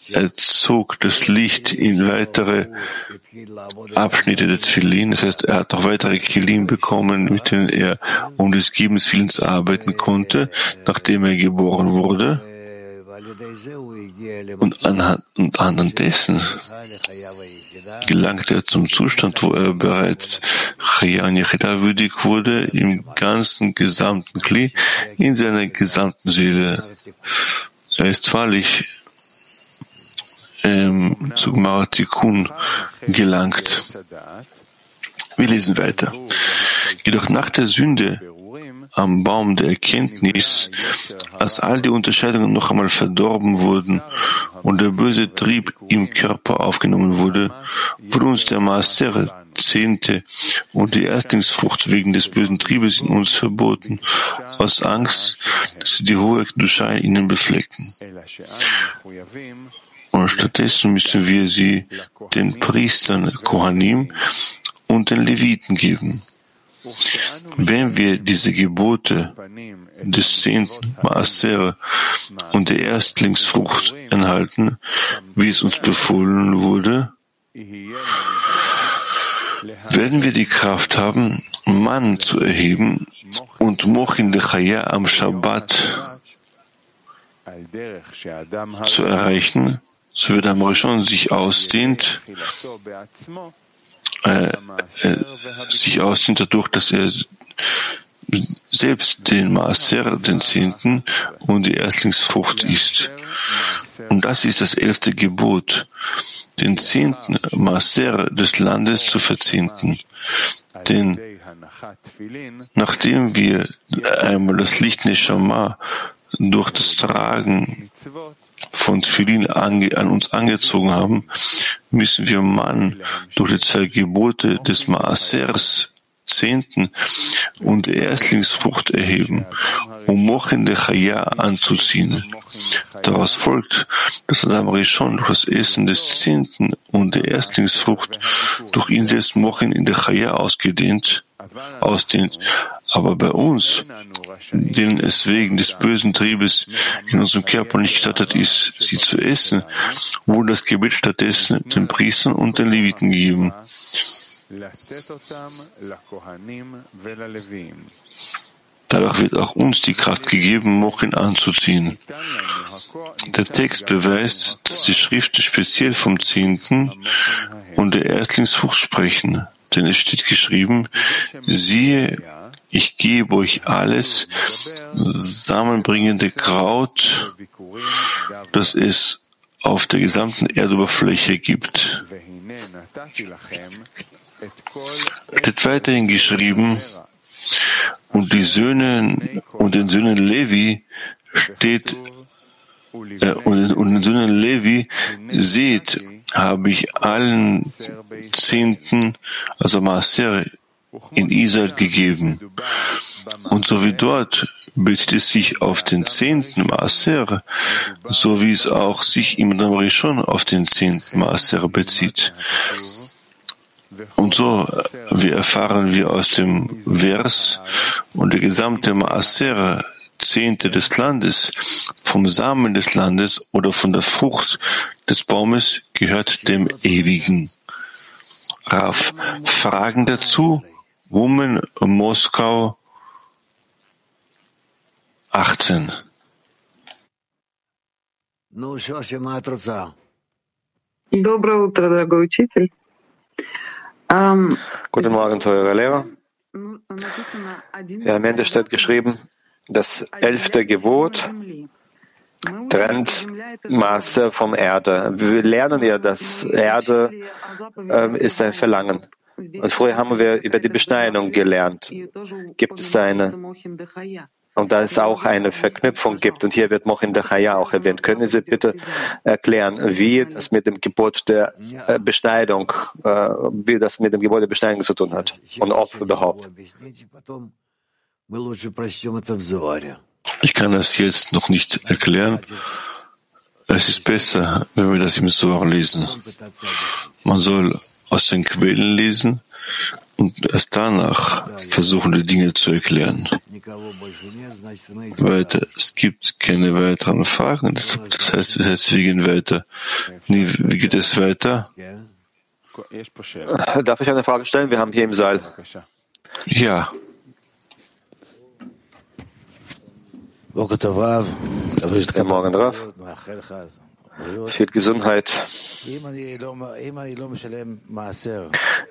er zog das Licht in weitere Abschnitte der Tfilin. Das heißt, er hat noch weitere Kilim bekommen, mit denen er um des Gebens Willens arbeiten konnte, nachdem er geboren wurde. Und anhand, und anhand dessen gelangte er zum Zustand, wo er bereits Chayan Yechida würdig wurde, im ganzen gesamten Kli, in seiner gesamten Seele. Er ist wahrlich ähm, zu Maratikun gelangt. Wir lesen weiter. Jedoch nach der Sünde am Baum der Erkenntnis, als all die Unterscheidungen noch einmal verdorben wurden und der böse Trieb im Körper aufgenommen wurde, wurde uns der Maaser, Zehnte und die Erstlingsfrucht wegen des bösen Triebes in uns verboten, aus Angst, dass sie die hohe Duscha in ihnen beflecken. Und stattdessen müssen wir sie den Priestern Kohanim und den Leviten geben. Wenn wir diese Gebote des zehnten Maaser und der Erstlingsfrucht enthalten, wie es uns befohlen wurde, werden wir die Kraft haben, Mann zu erheben und Mochin de Chaya am Shabbat zu erreichen, so wird Amrishon sich ausdehnt äh, äh, sich ausdehnt dadurch, dass er selbst den Maaser, den Zehnten und die Erstlingsfrucht isst. Und das ist das elfte Gebot, den zehnten Maaser des Landes zu verzehnten. Denn nachdem wir einmal das Licht Neshama durch das Tragen von Tfilin an uns angezogen haben, müssen wir Mann durch die zwei Gebote des Maasers Zehnten und Erstlingsfrucht erheben, um Mochin de Chaya anzuziehen. Daraus folgt, dass Adam Rishon durch das Essen des Zehnten und der Erstlingsfrucht durch ihn selbst Mochin in der Chaya ausgedehnt, ausdehnt, aber bei uns, denen es wegen des bösen Triebes in unserem Körper nicht gestattet ist, sie zu essen, wurde das Gebet stattdessen den Priestern und den Leviten gegeben. Dadurch wird auch uns die Kraft gegeben, Mochin anzuziehen. Der Text beweist, dass die Schriften speziell vom Zehnten und der Erstlingsfrucht sprechen. Denn es steht geschrieben, siehe, ich gebe euch alles samenbringende Kraut, das es auf der gesamten Erdoberfläche gibt. Es wird weiterhin geschrieben, und die Söhne und den Söhnen Levi steht äh, und, und den Söhnen Levi seht, habe ich allen Zehnten, also Maaser, in Israel gegeben. Und so wie dort bezieht es sich auf den zehnten Maaser, so wie es auch sich im Rishon auf den zehnten Maaser bezieht. Und so wir erfahren wir aus dem Vers und der gesamte Maaser, Zehnte des Landes, vom Samen des Landes oder von der Frucht des Baumes gehört dem Ewigen. Raf, Fragen dazu? Woman Moskau 18. Доброе утро, дорогой учитель. Guten Morgen, teurer Lehrer. Ja, am Ende steht geschrieben, das elfte Gebot trennt Maße vom Erde. Wir lernen ja, dass Erde äh, ist ein Verlangen. Und früher haben wir über die Beschneidung gelernt. Gibt es da eine und da es auch eine Verknüpfung gibt, und hier wird noch in der Chaya auch erwähnt, können Sie bitte erklären, wie das mit dem Gebot der äh, Beschneidung, äh, wie das mit dem Gebot der Beschneidung zu tun hat und ob überhaupt? Ich kann das jetzt noch nicht erklären. Es ist besser, wenn wir das im Sohr lesen. Man soll aus den Quellen lesen und erst danach versuchen, die Dinge zu erklären. Weiter, es gibt keine weiteren Fragen. Das, heißt, das heißt, wir gehen weiter. Wie geht es weiter? Darf ich eine Frage stellen? Wir haben hier im Saal. Ja. Guten Morgen, Rav. Viel Gesundheit.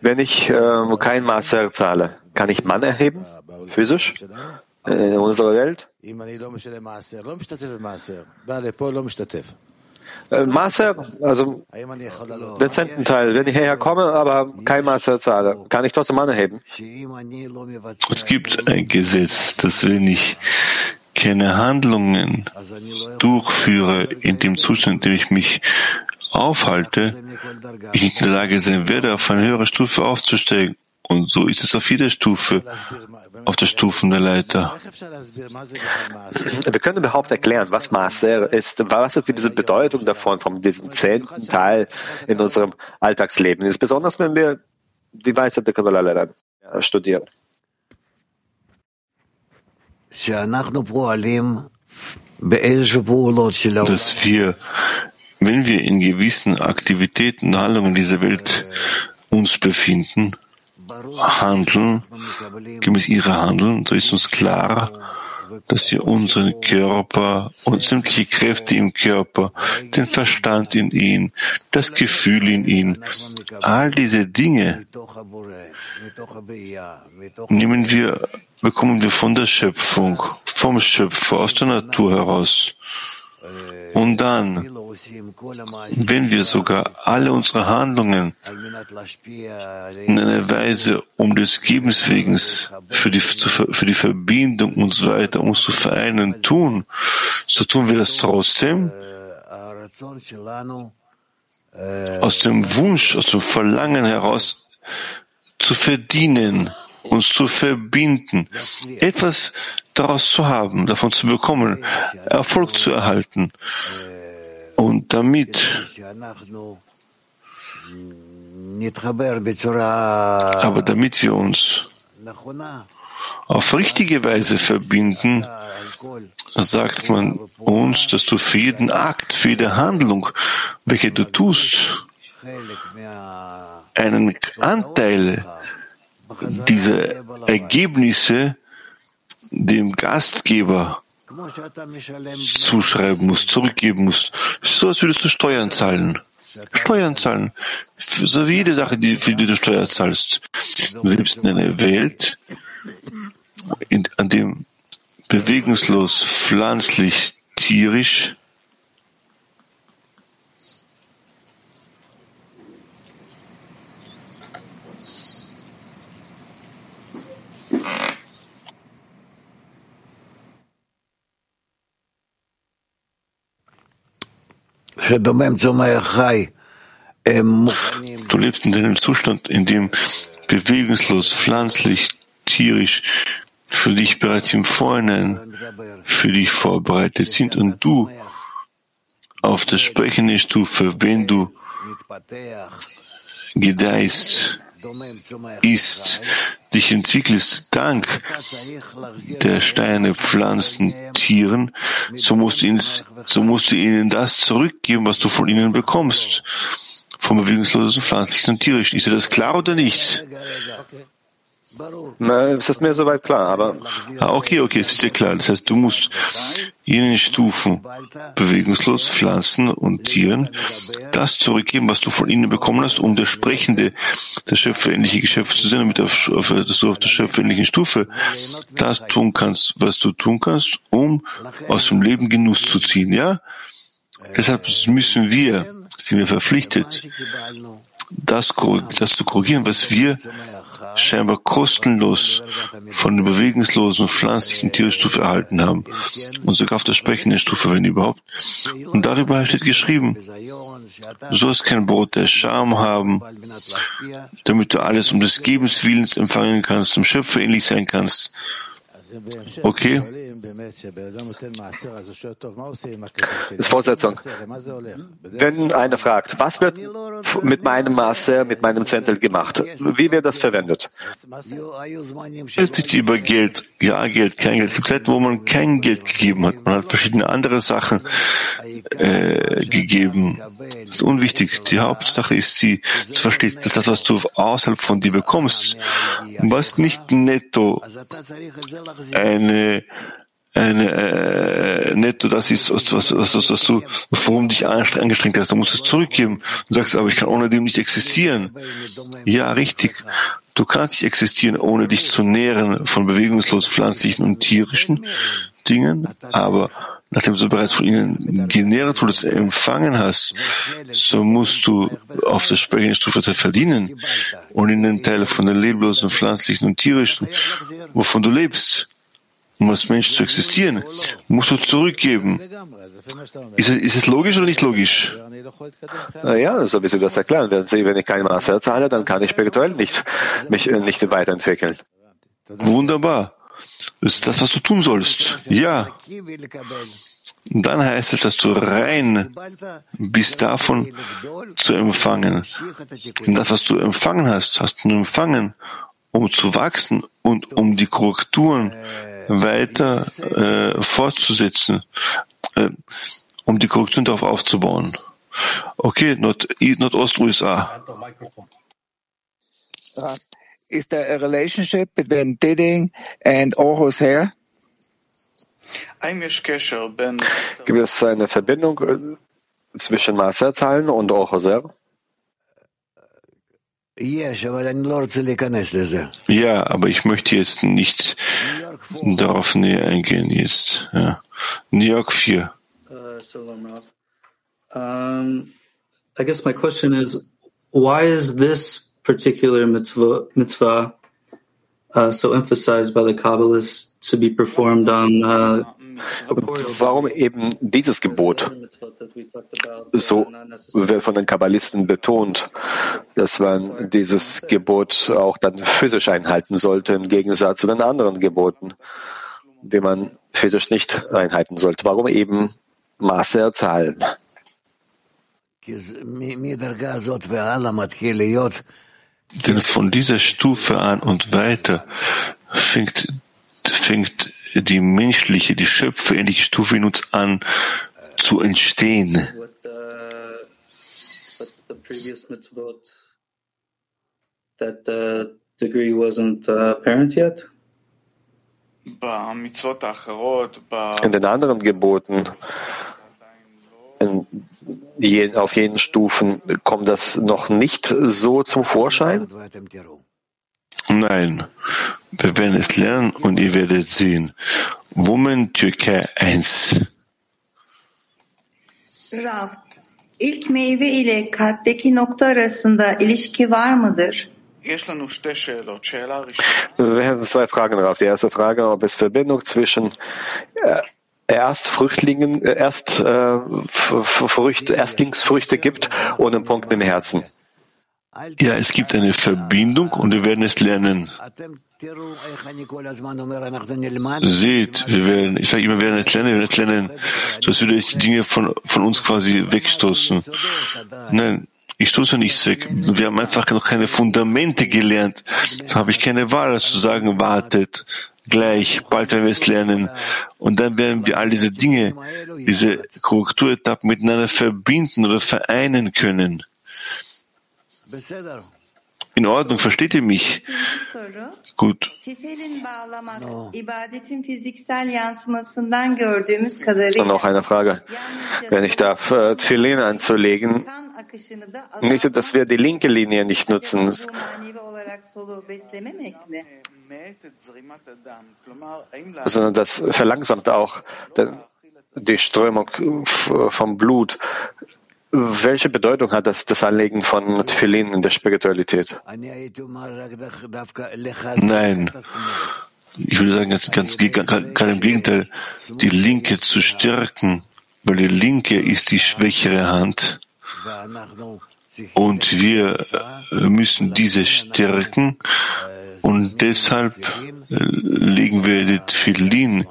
Wenn ich äh, kein Maser zahle, kann ich Mann erheben? Physisch? In unserer Welt? Äh, Maser, also den Teil, wenn ich hierher komme, aber kein Maser zahle, kann ich trotzdem Mann erheben? Es gibt ein Gesetz, dass wenn ich keine Handlungen durchführe in dem Zustand, in dem ich mich aufhalte, ich in der Lage sein werde, auf eine höhere Stufe aufzusteigen. Und so ist es auf jeder Stufe, auf der Stufen der Leiter. Wir können überhaupt erklären, was Maser ist. Was ist diese Bedeutung davon, von diesem zehnten Teil in unserem Alltagsleben? Ist besonders, wenn wir die Weisheit der Kabbalah studieren dass wir, wenn wir in gewissen Aktivitäten, Handlungen dieser Welt uns befinden, handeln, gemäß ihrer Handeln, so ist uns klar, dass wir unseren Körper und sämtliche Kräfte im Körper, den Verstand in ihn, das Gefühl in ihn, all diese Dinge nehmen wir, bekommen wir von der Schöpfung, vom Schöpfer, aus der Natur heraus. Und dann, wenn wir sogar alle unsere Handlungen in einer Weise um des Gebens wegen für die, für die Verbindung und so weiter, um uns zu vereinen, tun, so tun wir das trotzdem aus dem Wunsch, aus dem Verlangen heraus zu verdienen, uns zu verbinden, etwas daraus zu haben, davon zu bekommen, Erfolg zu erhalten. Und damit aber damit wir uns auf richtige Weise verbinden, sagt man uns, dass du für jeden Akt, für jede Handlung, welche du tust, einen Anteil dieser Ergebnisse dem Gastgeber zuschreiben musst, zurückgeben musst. So als würdest du Steuern zahlen. Steuern zahlen. So wie jede Sache, die, für die du Steuern zahlst. Du lebst in einer Welt, in, an dem bewegungslos, pflanzlich, tierisch Du lebst in einem Zustand, in dem bewegungslos, pflanzlich, tierisch für dich bereits im Vorhinein für dich vorbereitet sind und du auf der sprechenden Stufe, wenn du gedeihst, ist, dich entwickelst dank der Steine, Pflanzen, Tieren, so musst, du ihnen, so musst du ihnen das zurückgeben, was du von ihnen bekommst. Vom bewegungslosen, pflanzlichen und tierischen. Ist dir das klar oder nicht? Na, es ist mir soweit klar, aber. Ah, okay, okay, es ist dir klar. Das heißt, du musst jenen Stufen, bewegungslos, Pflanzen und Tieren, das zurückgeben, was du von ihnen bekommen hast, um der sprechende, der schöpferähnliche Geschöpf zu sein, damit auf, auf, dass du auf der schöpferähnlichen Stufe das tun kannst, was du tun kannst, um aus dem Leben Genuss zu ziehen, ja? Deshalb müssen wir, sind wir verpflichtet, das, das zu korrigieren, was wir scheinbar kostenlos von der bewegungslosen pflanzlichen Tierstufe erhalten haben und sogar auf der sprechenden Stufe, wenn überhaupt. Und darüber steht geschrieben, du sollst kein Brot der Scham haben, damit du alles um des Gebens Willens empfangen kannst, um Schöpfer ähnlich sein kannst. Okay. Das Fortsetzung. Wenn einer fragt, was wird mit meinem Maße, mit meinem Zentel gemacht? Wie wird das verwendet? Stellt sich über Geld, ja Geld, kein Geld. Es gibt Zeiten, wo man kein Geld gegeben hat. Man hat verschiedene andere Sachen äh, gegeben. Das ist unwichtig. Die Hauptsache ist, die zu verstehen, dass das, was du außerhalb von dir bekommst, was nicht netto eine eine äh, netto, das ist was, was, was, was du, worum dich angestrengt hast, du musst es zurückgeben. Du sagst, aber ich kann ohne dem nicht existieren. Ja, richtig. Du kannst nicht existieren, ohne dich zu nähren von bewegungslos pflanzlichen und tierischen Dingen, aber nachdem du bereits von ihnen genährt wurdest, empfangen hast, so musst du auf der sprechenden Stufe verdienen und in den Teil von den leblosen, pflanzlichen und tierischen, wovon du lebst um als Mensch zu existieren, musst du zurückgeben. Ist es, ist es logisch oder nicht logisch? Ja, so wie Sie das erklären. Wenn, Sie, wenn ich keine Masse erzahle, dann kann ich spirituell nicht, mich äh, nicht weiterentwickeln. Wunderbar. Das ist das, was du tun sollst. Ja. Dann heißt es, dass du rein bist davon zu empfangen. Und das, was du empfangen hast, hast du empfangen, um zu wachsen und um die Korrekturen weiter äh, fortzusetzen, äh, um die Korrekturen darauf aufzubauen. Okay, Nord Nordost-USA. Uh, is there a relationship between Didding and Orhus hair? Gibt es eine Verbindung äh, zwischen Maserzahlen und Orhoser? Ja, aber ich möchte jetzt nicht darauf näher eingehen jetzt. Ja. New York 4. Um, I guess my question is, why is this particular mitzvah, mitzvah uh, so emphasized by the Kabbalists to be performed on uh, Warum eben dieses Gebot so wird von den Kabbalisten betont, dass man dieses Gebot auch dann physisch einhalten sollte, im Gegensatz zu den anderen Geboten, die man physisch nicht einhalten sollte. Warum eben Maße erzahlen? Denn von dieser Stufe an und weiter fängt, fängt die menschliche, die schöpferähnliche Stufe in uns an zu entstehen. That the degree wasn't apparent yet? In den anderen Geboten, in, auf jenen Stufen, kommt das noch nicht so zum Vorschein? Nein, wir werden es lernen und ihr werdet sehen. Woman Türkei 1. Rav, ilk meyve ile kalpteki nokta arasında ilişki var mıdır? Wir haben zwei Fragen drauf. Die erste Frage, ob es Verbindung zwischen äh, Erstfrüchtlingen, äh, Erst, äh, Früchte, Erstlingsfrüchte gibt und einen Punkt im Herzen. Ja, es gibt eine Verbindung und wir werden es lernen. Seht, wir werden, ich sage immer, wir werden es lernen, wir werden es lernen, so dass wir die Dinge von, von uns quasi wegstoßen. Nein, ich stoße nichts weg. Wir haben einfach noch keine Fundamente gelernt. Jetzt habe ich keine Wahl, als zu sagen, wartet, gleich, bald werden wir es lernen. Und dann werden wir all diese Dinge, diese Korrekturetappen miteinander verbinden oder vereinen können. In Ordnung, versteht ihr mich? Gut. Und noch eine Frage. Wenn ich darf, äh, Tfilin anzulegen, nicht so, dass wir die linke Linie nicht nutzen, sondern das verlangsamt auch die Strömung vom Blut. Welche Bedeutung hat das, das Anlegen von Tfilin in der Spiritualität? Nein. Ich würde sagen, ganz, ganz, ganz im Gegenteil, die Linke zu stärken, weil die Linke ist die schwächere Hand. Und wir müssen diese stärken und deshalb legen wir die Tfilin,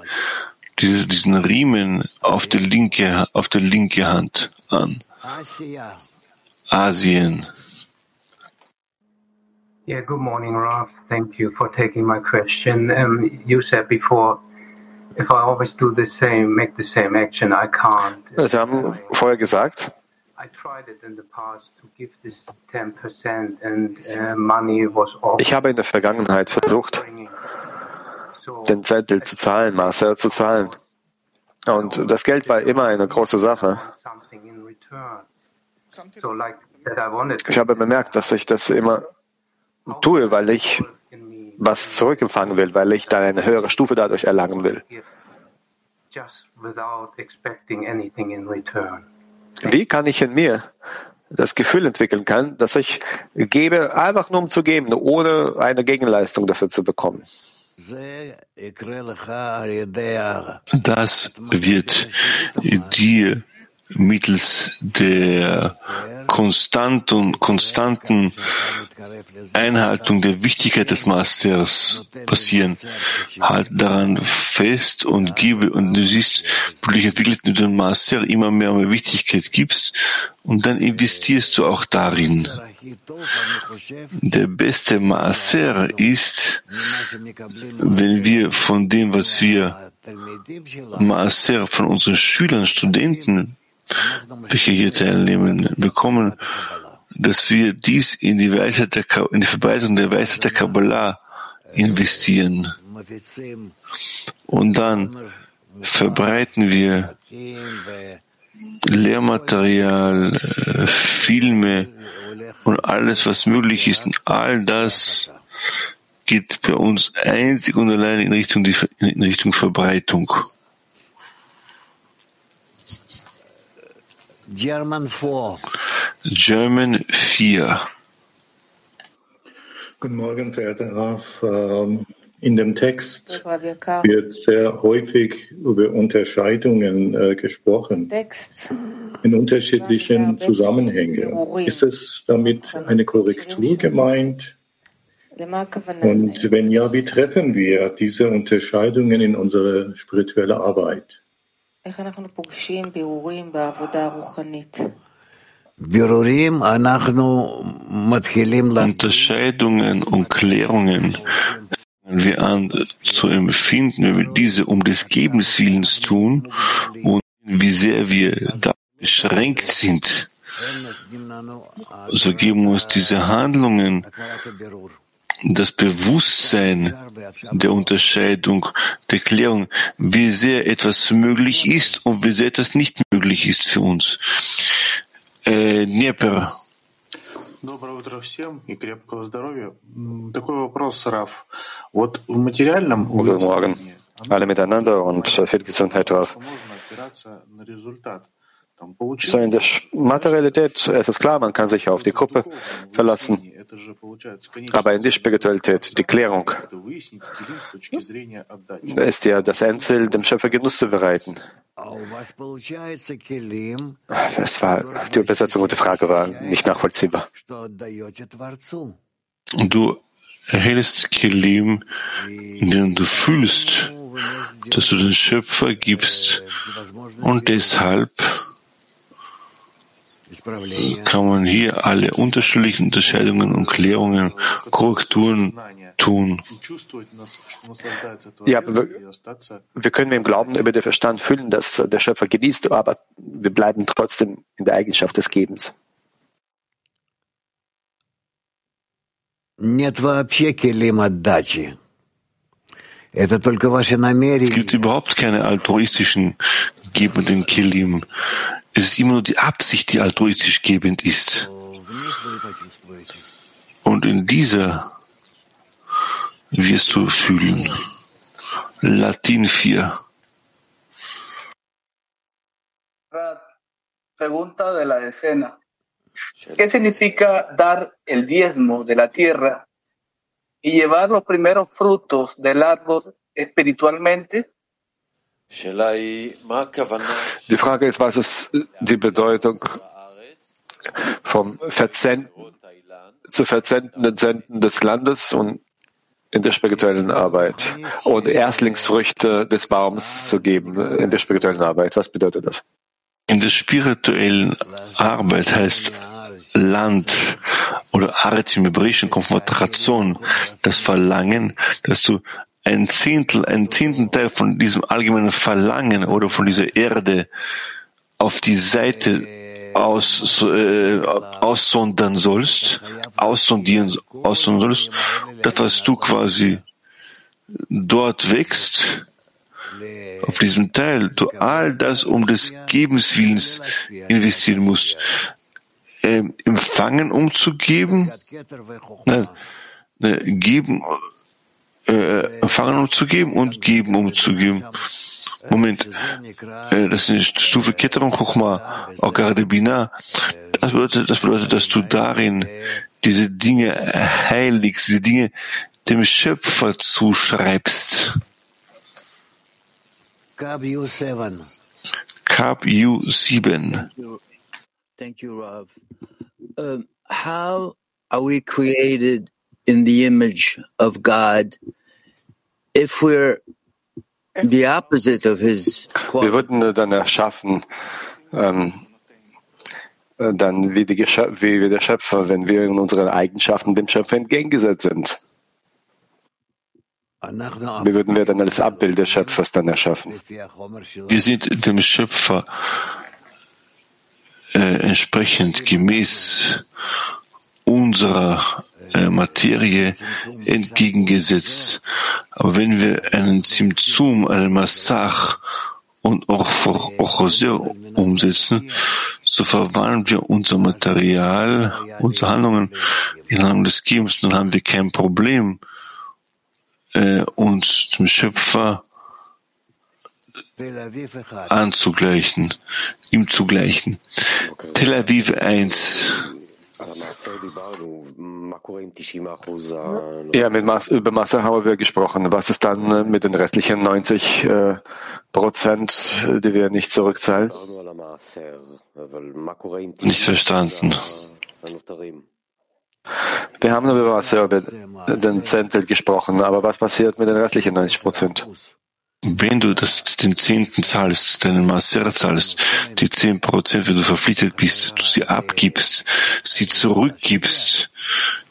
dieses, diesen Riemen auf die linke, auf die linke Hand an. Asien. Yeah, good morning, Ralph. Thank you for taking my question. Um, you said before, if I always do the same, make the same action, I can't. Sie haben vorher gesagt, I tried it in the past to give this 10% and uh, money was off. ich habe in der Vergangenheit versucht, den Zettel zu zahlen, Maße zu zahlen. Und das Geld war immer eine große Sache. something in return. So like that I wanted Ich habe bemerkt, dass ich das immer tue, weil ich was zurückempfangen will, weil ich dann eine höhere Stufe dadurch erlangen will. Wie kann ich in mir das Gefühl entwickeln kann, dass ich gebe, einfach nur um zu geben, ohne eine Gegenleistung dafür zu bekommen? Das wird dir mittels der konstanten, konstanten Einhaltung der Wichtigkeit des Masters passieren. Halt daran fest und gebe, und du siehst, wie du dich entwickelst, du dem Master immer mehr und mehr Wichtigkeit gibst, und dann investierst du auch darin. Der beste Maser ist, wenn wir von dem, was wir Maser von unseren Schülern, Studenten, welche hier teilnehmen, bekommen, dass wir dies in die Weisheit der, in die Verbreitung der Weisheit der Kabbalah investieren. Und dann verbreiten wir Lehrmaterial, äh, Filme und alles, was möglich ist. Und all das geht bei uns einzig und allein in Richtung, in Richtung Verbreitung. German 4. German 4. Guten Morgen, verehrter Raf. Ähm, In dem Text wird sehr häufig über Unterscheidungen äh, gesprochen in unterschiedlichen Zusammenhängen. Ist es damit eine Korrektur gemeint? Und wenn ja, wie treffen wir diese Unterscheidungen in unserer spirituellen Arbeit? Unterscheidungen und Klärungen fangen wir an zu empfinden, wenn wir diese um des Gebens Willens tun und wie sehr wir da beschränkt sind. So geben uns diese Handlungen das Bewusstsein der Unterscheidung, der Klärung, wie sehr etwas möglich ist und wie sehr etwas nicht möglich ist für uns. Äh, Dnieper. Доброе утро всем и крепкого здоровья. М, Такой вопрос, Раф. Вот в материальном Guten Morgen. Alle miteinander und viel Gesundheit drauf. можно опираться на результат. Там, So in der Sch- Materialität, es ist klar, man kann sich auf die Gruppe verlassen. Aber in der Spiritualität, die Klärung, ist ja das Endziel, dem Schöpfer Genuss zu bereiten. Es war, die Übersetzung, die Frage war nicht nachvollziehbar. Und du erhältst Kelim, den du fühlst, dass du den Schöpfer gibst. und deshalb kann man hier alle unterschiedlichen Unterscheidungen und Klärungen, Korrekturen tun. И чувствовать, нас- что наслаждается Ja, aber Творец, wir, и остаться wir können im Glauben über den Verstand fühlen, dass der Schöpfer genießt, aber wir bleiben trotzdem in der Eigenschaft des Gebens. Нет вообще келим отдачи. Это только ваши Es намерения. gibt überhaupt keine altruistischen gebenden Kelim. Es ist immer nur die Absicht, die altruistisch gebend ist. Und in dieser wirst du fühlen. Latin 4. Pregunta de la decena. ¿Qué significa dar el diezmo de la tierra y llevar los primeros frutos del árbol espiritualmente? Die Frage ist, was ist die Bedeutung vom Versenden, zu versendenden Senden des Landes und in der spirituellen Arbeit und Erstlingsfrüchte des Baums zu geben in der spirituellen Arbeit. Was bedeutet das? In der spirituellen Arbeit heißt Land oder Aretz im hebräischen Konfrontation das Verlangen, dass du ein Zehntel, ein zehnten Teil von diesem allgemeinen Verlangen oder von dieser Erde auf die Seite aus, äh, aussondern sollst, aussondieren, aussondern sollst, das, was du quasi dort wächst, auf diesem Teil, du all das um des Gebenswillens investieren musst. Äh, empfangen, um zu nein, ne, geben, äh, empfangen, um zu geben und geben, um zu geben. Moment, äh, das ist eine Stufe Ketterung Chochma, auch gerade Bina. Das bedeutet, das bedeutet, dass du darin diese Dinge heiligst, diese Dinge dem Schöpfer zuschreibst. Kab U7. Kab U7. Thank you, Rav. Um, how are we created in the image of God if we're the opposite of his Wir wurden dann erschaffen, ähm, dann wie, die wie der Schöpfer, wenn wir in unseren Eigenschaften dem Schöpfer entgegengesetzt sind. Wie würden wir dann als Abbild des Schöpfers dann erschaffen? Wir sind dem Schöpfer äh, entsprechend gemäß unserer äh, Materie entgegengesetzt. Aber wenn wir einen Zimtzum, einen Massach und Ochosir umsetzen, so verwandeln wir unser Material, unsere Handlungen in Handlungen des Gebens, dann haben wir kein Problem, äh, uns dem Schöpfer anzugleichen, ihm zu gleichen. Tel Aviv 1. Ja, mit Mas über Masse haben wir gesprochen. Was ist dann äh, mit den restlichen 90 äh, Prozent, die wir nicht zurückzahlen? Nicht verstanden. Wir haben über Masse, über den Zentel gesprochen, aber was passiert mit den restlichen 90 Prozent? Wenn du das, den Zehnten zahlst, deinen Maser zahlst, die zehn Prozent, wenn du verpflichtet bist, du sie abgibst, sie zurückgibst,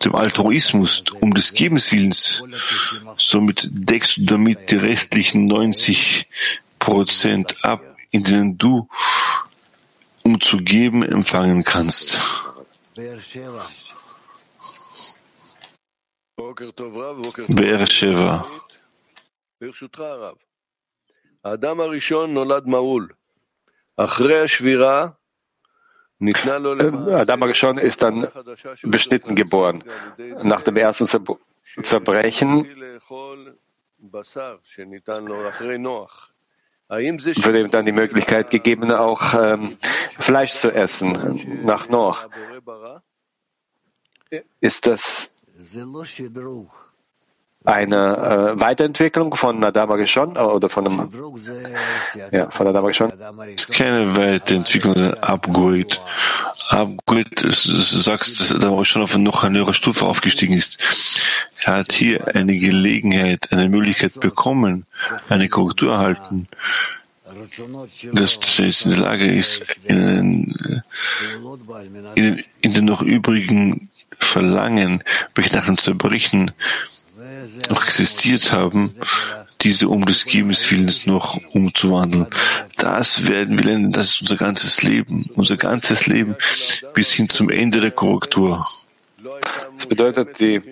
dem Altruismus, um des Gebenswillens, somit deckst du damit die restlichen 90 Prozent ab, in denen du, um zu geben, empfangen kannst. Be'er Adam Arishon ist dann beschnitten geboren. Nach dem ersten Zerbrechen wird ihm dann die Möglichkeit gegeben, auch ähm, Fleisch zu essen nach Noach. Ist das eine äh, Weiterentwicklung von Adam Arishon äh, oder von einem, ja, von Adam Arishon? Es ist keine Weiterentwicklung, ein Upgrade. Upgrade, du sagst, dass Adam Arishon auf noch eine höhere Stufe aufgestiegen ist. Er hat hier eine Gelegenheit, eine Möglichkeit bekommen, eine Korrektur erhalten, dass er jetzt in der Lage ist, in, in, in den noch übrigen Verlangen, welche nach dem Zerbrechen noch existiert haben, diese um des Gebens Willens noch umzuwandeln. Das werden wir lernen, das ist unser ganzes Leben, unser ganzes Leben bis hin zum Ende der Korrektur. Das bedeutet, die,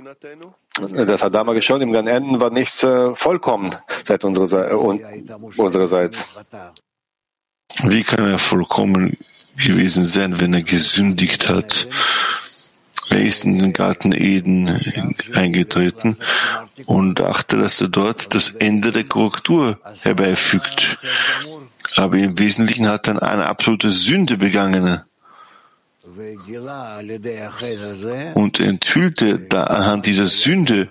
das Adama schon im Gan Enden war nicht äh, vollkommen seit unserer, äh, unsererseits. Wie kann er vollkommen gewesen sein, wenn er gesündigt hat? Er ist in den Garten Eden eingetreten und dachte, dass er dort das Ende der Korrektur herbeifügt. Aber im Wesentlichen hat er eine absolute Sünde begangen und enthüllte da anhand dieser Sünde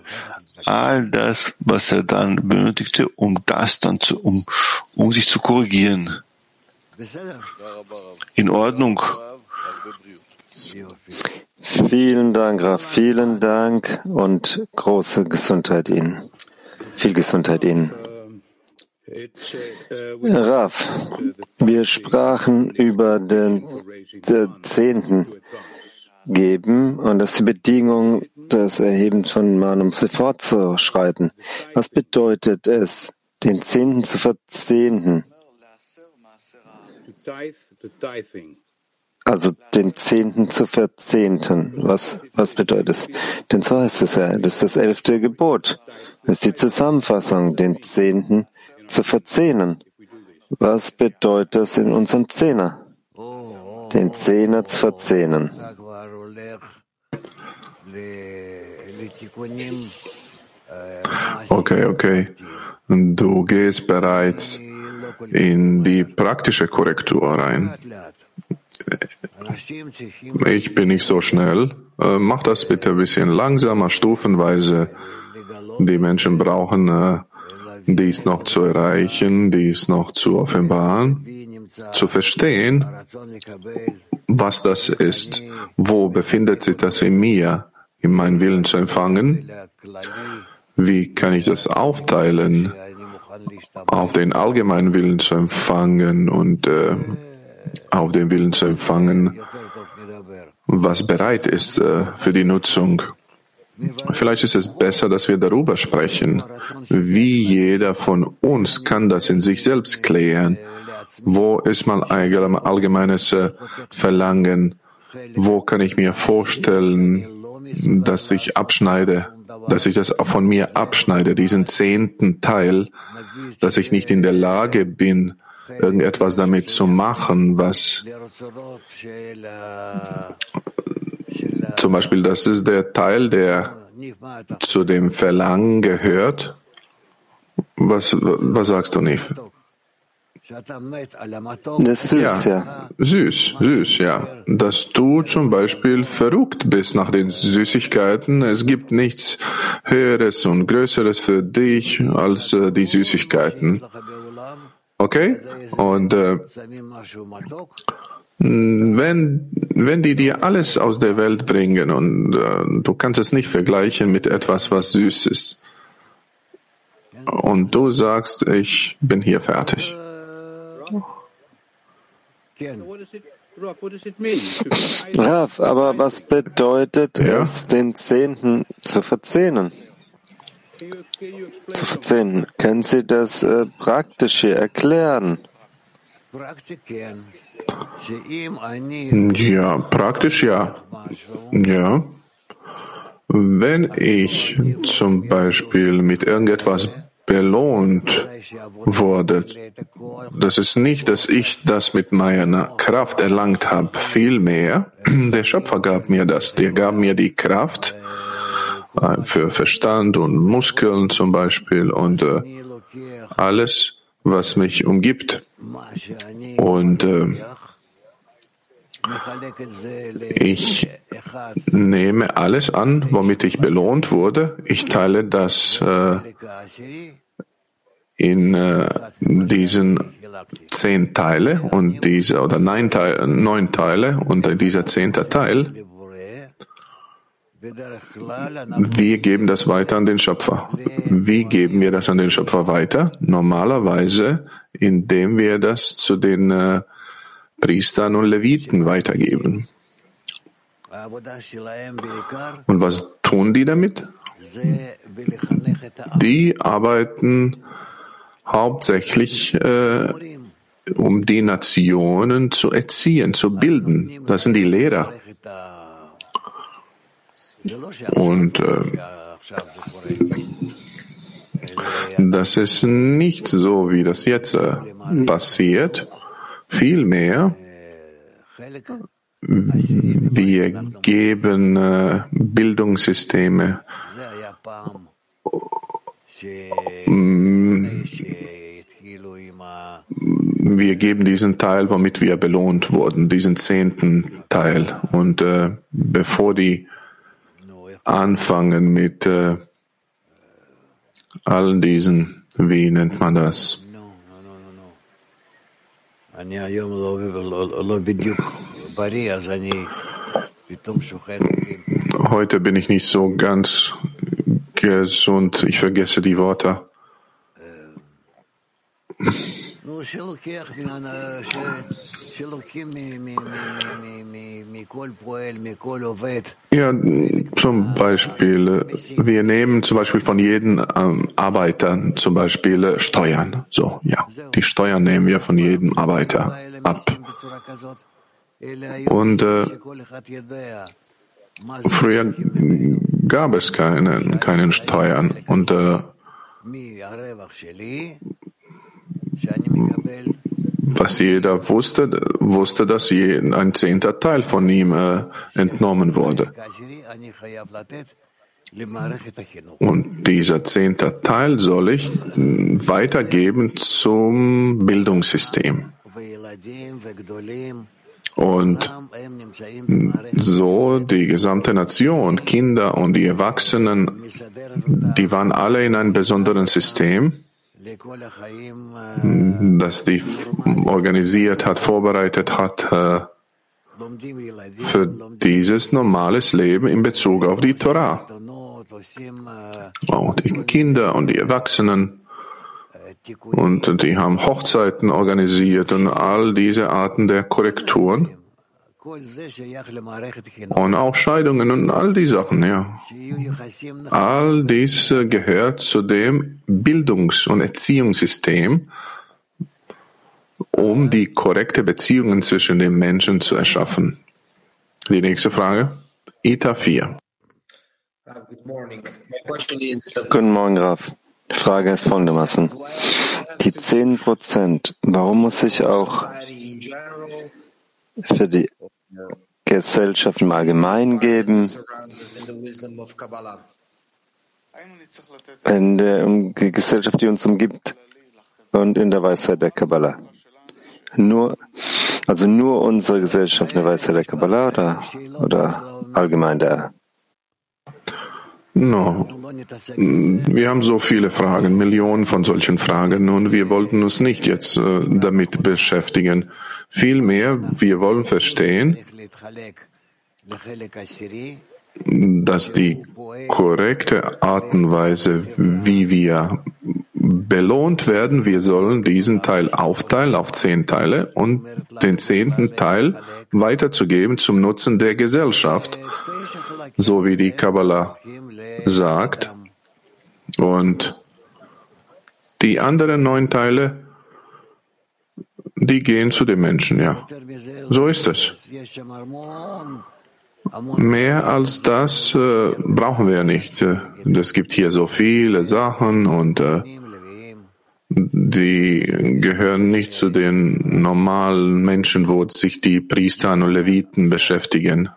all das, was er dann benötigte, um das dann zu, um, um sich zu korrigieren. In Ordnung. Vielen Dank, Raf. Vielen Dank und große Gesundheit Ihnen. Viel Gesundheit Ihnen. Raf, wir sprachen über den, Zehnten geben und das ist die Bedingung des Erhebens von Manum fortzuschreiten. Was bedeutet es, den Zehnten zu verzehnten? Also den Zehnten zu verzehnten. Was, was bedeutet es? Denn so heißt es ja, das ist das elfte Gebot. Das ist die Zusammenfassung, den Zehnten zu verzehnen. Was bedeutet das in unserem Zehner? Den Zehner zu verzehnen. Okay, okay. Du gehst bereits in die praktische Korrektur rein. Ich bin nicht so schnell. Äh, mach das bitte ein bisschen langsamer, stufenweise. Die Menschen brauchen äh, dies noch zu erreichen, dies noch zu offenbaren, zu verstehen, was das ist, wo befindet sich das in mir, in meinen Willen zu empfangen, wie kann ich das aufteilen, auf den allgemeinen Willen zu empfangen und äh, auf den Willen zu empfangen, was bereit ist äh, für die Nutzung. Vielleicht ist es besser, dass wir darüber sprechen. Wie jeder von uns kann das in sich selbst klären. Wo ist mein allgemeines äh, Verlangen? Wo kann ich mir vorstellen, dass ich abschneide, dass ich das von mir abschneide, diesen zehnten Teil, dass ich nicht in der Lage bin, irgendetwas damit zu machen, was zum Beispiel, das ist der Teil, der zu dem Verlangen gehört. Was, was sagst du, Nif? Das ist süß, ja. ja. Süß, süß, ja. Dass du zum Beispiel verrückt bist nach den Süßigkeiten. Es gibt nichts Höheres und Größeres für dich als äh, die Süßigkeiten. Okay? Und äh, wenn, wenn die dir alles aus der Welt bringen und äh, du kannst es nicht vergleichen mit etwas, was süß ist. Und du sagst, ich bin hier fertig. Raf, aber was bedeutet ja? es, den Zehnten zu verzehnen? Zu verzehnen. Können Sie das äh, praktisch hier erklären? Ja, praktisch ja. Ja. Wenn ich zum Beispiel mit irgendetwas belohnt wurde, das ist nicht, dass ich das mit meiner Kraft erlangt habe, vielmehr, der Schöpfer gab mir das, der gab mir die Kraft für Verstand und Muskeln zum Beispiel und äh, alles, was mich umgibt. Und äh, ich nehme alles an, womit ich belohnt wurde. Ich teile das äh, in äh, diesen zehn Teile und diese oder neun Teile, neun Teile und dieser zehnte Teil. Wir geben das weiter an den Schöpfer. Wie geben wir das an den Schöpfer weiter? Normalerweise, indem wir das zu den äh, Priestern und Leviten weitergeben. Und was tun die damit? Die arbeiten hauptsächlich, äh, um die Nationen zu erziehen, zu bilden. Das sind die Lehrer. Und äh, das ist nicht so, wie das jetzt äh, passiert. Vielmehr, wir geben äh, Bildungssysteme wir geben diesen Teil, womit wir belohnt wurden, diesen zehnten Teil. Und äh, bevor die anfangen mit äh, allen diesen, wie nennt man das? Heute bin ich nicht so ganz gesund. Ich vergesse die Worte. Ja, zum Beispiel, wir nehmen zum Beispiel von jedem ähm, Arbeiter zum Beispiel Steuern. So, ja, die Steuern nehmen wir von jedem Arbeiter ab. Und äh, früher gab es keine, keinen Steuern. Und äh, was jeder wusste, wusste, dass ein zehnter Teil von ihm äh, entnommen wurde. Und dieser zehnte Teil soll ich weitergeben zum Bildungssystem. Und so die gesamte Nation, Kinder und die Erwachsenen, die waren alle in einem besonderen System das die organisiert hat, vorbereitet hat äh, für dieses normales Leben in Bezug auf die Torah. Auch die Kinder und die Erwachsenen. Und die haben Hochzeiten organisiert und all diese Arten der Korrekturen. Und auch Scheidungen und all die Sachen, ja. All dies gehört zu dem Bildungs- und Erziehungssystem, um die korrekte Beziehungen zwischen den Menschen zu erschaffen. Die nächste Frage. Ita 4. Guten Morgen, Graf. Die Frage ist folgendermaßen. Die 10 Prozent, warum muss ich auch für die Gesellschaft im Allgemeinen geben, in der Gesellschaft, die uns umgibt und in der Weisheit der Kabbalah. Nur, also nur unsere Gesellschaft in der Weisheit der Kabbalah oder, oder allgemein der No. Wir haben so viele Fragen, Millionen von solchen Fragen und wir wollten uns nicht jetzt äh, damit beschäftigen. Vielmehr, wir wollen verstehen, dass die korrekte Art und Weise, wie wir belohnt werden, wir sollen diesen Teil aufteilen auf zehn Teile und den zehnten Teil weiterzugeben zum Nutzen der Gesellschaft, so wie die Kabbalah sagt. Und die anderen neun Teile, die gehen zu den Menschen, ja. So ist es. Mehr als das äh, brauchen wir nicht. Es gibt hier so viele Sachen und äh, die gehören nicht zu den normalen Menschen, wo sich die Priester und Leviten beschäftigen.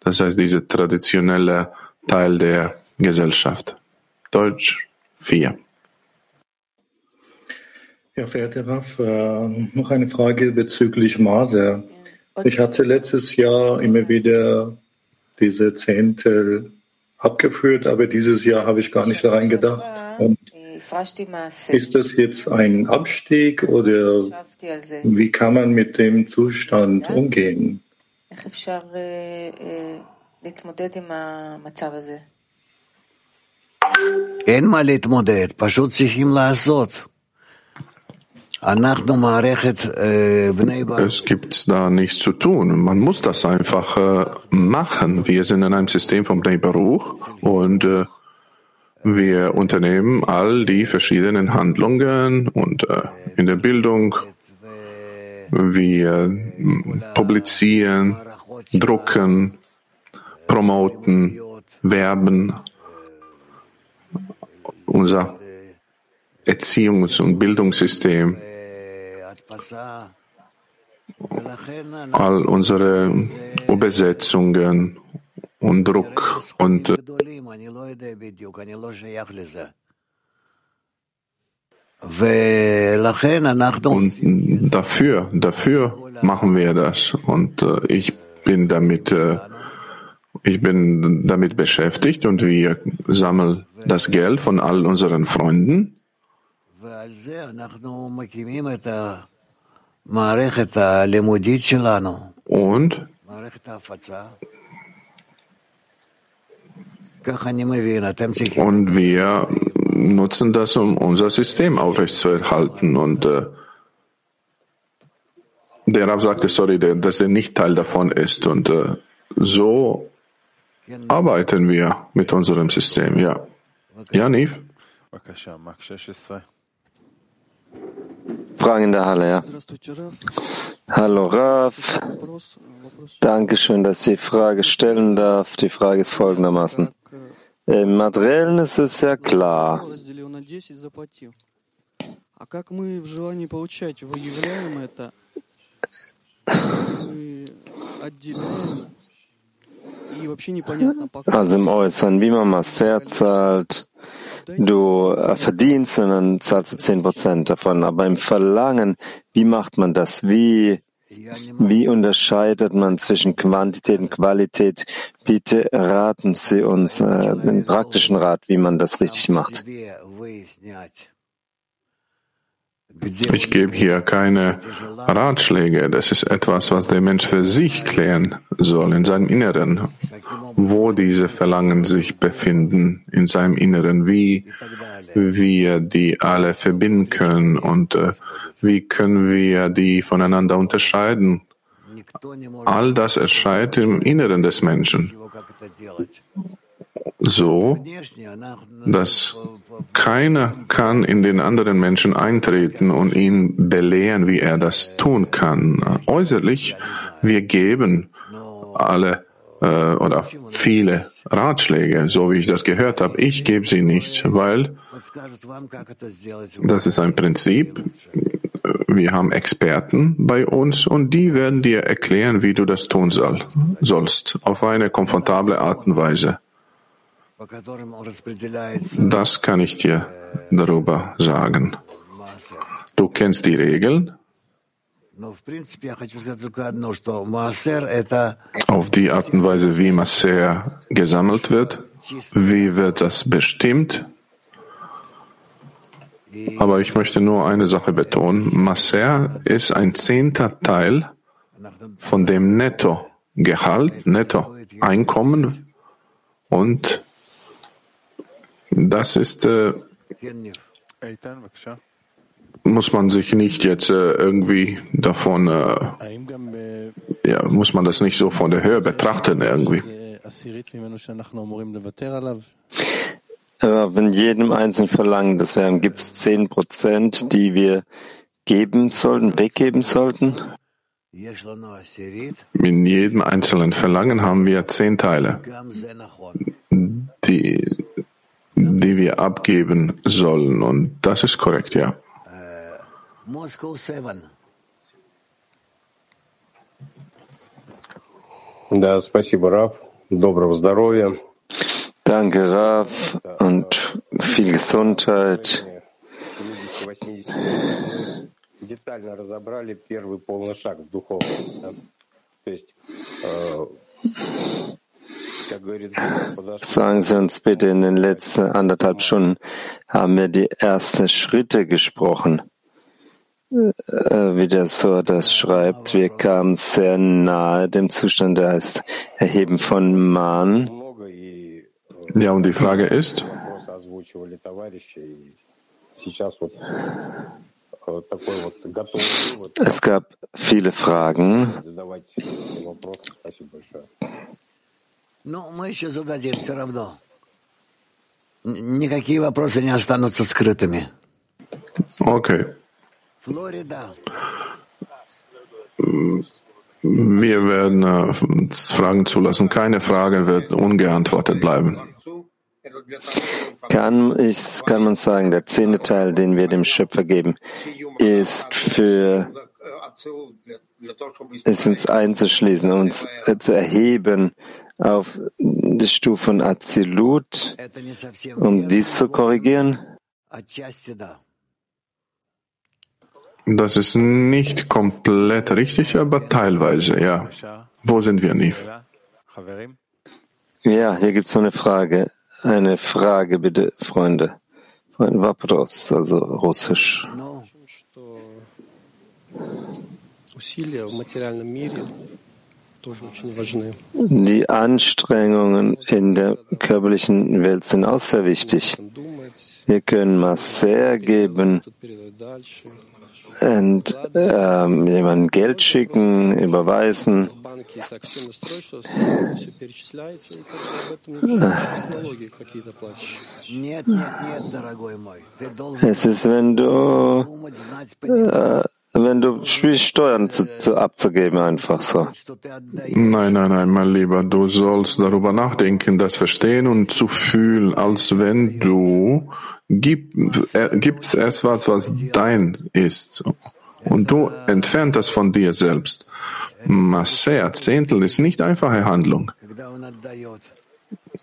Das heißt, dieser traditionelle Teil der Gesellschaft. Deutsch 4. Ja, verehrter Raff, äh, noch eine Frage bezüglich Maser. Ich hatte letztes Jahr immer wieder diese Zehntel abgeführt, aber dieses Jahr habe ich gar nicht daran gedacht. Und ist das jetzt ein Abstieg oder wie kann man mit dem Zustand umgehen? אין מה להתמודד, פשוט צריכים לעשות. Es gibt da nichts zu tun. Man muss das einfach äh, machen. Wir sind in einem System von Bnei Baruch und äh, wir unternehmen all die verschiedenen Handlungen und äh, in der Bildung. Wir publizieren, drucken, promoten, werben. unser Erziehungs- und Bildungssystem all unsere Übersetzungen und Druck und Und dafür, dafür machen wir das. Und äh, ich bin damit, äh, ich bin damit beschäftigt und wir sammeln das Geld von all unseren Freunden. Und und wir nutzen das, um unser System aufrechtzuerhalten. Und äh, der Rav sagte, sorry, dass er nicht Teil davon ist. Und äh, so arbeiten wir mit unserem System. Ja, ja, Niv? Fragen in der Halle, ja. Hallo Rav. Dankeschön, dass ich die Frage stellen darf. Die Frage ist folgendermaßen. Im Materiellen ist es sehr klar. Also im Äußeren, wie man Master zahlt, du verdienst und dann zahlst du zehn Prozent davon. Aber im Verlangen, wie macht man das? Wie wie unterscheidet man zwischen Quantität und Qualität? Bitte raten Sie uns äh, den praktischen Rat, wie man das richtig macht. Ich gebe hier keine Ratschläge. Das ist etwas, was der Mensch für sich klären soll, in seinem Inneren, wo diese Verlangen sich befinden, in seinem Inneren, wie wir die alle verbinden können und äh, wie können wir die voneinander unterscheiden. All das erscheint im Inneren des Menschen so, dass keiner kann in den anderen Menschen eintreten und ihn belehren, wie er das tun kann. Äußerlich, wir geben alle äh, oder viele Ratschläge, so wie ich das gehört habe. Ich gebe sie nicht, weil das ist ein Prinzip. Wir haben Experten bei uns und die werden dir erklären, wie du das tun soll, sollst, auf eine komfortable Art und Weise. Das kann ich dir darüber sagen. Du kennst die Regeln. Auf die Art und Weise, wie Maser gesammelt wird, wie wird das bestimmt? Aber ich möchte nur eine Sache betonen. Maser ist ein zehnter Teil von dem Nettogehalt, Nettoeinkommen und das ist, äh, muss man sich nicht jetzt äh, irgendwie davon, äh, ja, muss man das nicht so von der Höhe betrachten irgendwie. Aber wenn jedem einzelnen Verlangen, das wären, gibt es zehn Prozent, die wir geben sollten, weggeben sollten? In jedem einzelnen Verlangen haben wir zehn Teile, die die wir abgeben sollen. Und das ist korrekt, ja. Да, спасибо, Раф. Доброго здоровья. Danke, Raf, und viel Gesundheit. Детально разобрали первый полный шаг в духовном. То есть Sagen Sie uns bitte, in den letzten anderthalb Stunden haben wir die ersten Schritte gesprochen. Äh, wie der so das schreibt, wir kamen sehr nahe dem Zustand, der heißt Erheben von Mahn. Ja, und die Frage ist, es gab viele Fragen. Okay. Wir werden äh, Fragen zulassen. Keine Frage wird ungeantwortet bleiben. Kann, ich, kann man sagen, der zehnte Teil, den wir dem Schöpfer geben, ist für es uns einzuschließen, uns zu erheben auf die Stufe von Azilut, um dies zu korrigieren? Das ist nicht komplett richtig, aber teilweise, ja. Wo sind wir, Niv? Ja, hier gibt es noch eine Frage. Eine Frage, bitte, Freunde. Ein Wapros, also Russisch. Die Anstrengungen in der körperlichen Welt sind auch sehr wichtig. Wir können Masser geben und ähm, jemandem Geld schicken, überweisen. Es ist, wenn du äh, wenn du spielst, Steuern zu, zu abzugeben, einfach so. Nein, nein, nein, mein Lieber, du sollst darüber nachdenken, das verstehen und zu fühlen, als wenn du gib, äh, gibst etwas, was dein ist. Und du entfernt das von dir selbst. Masser, Zehntel ist nicht einfache Handlung.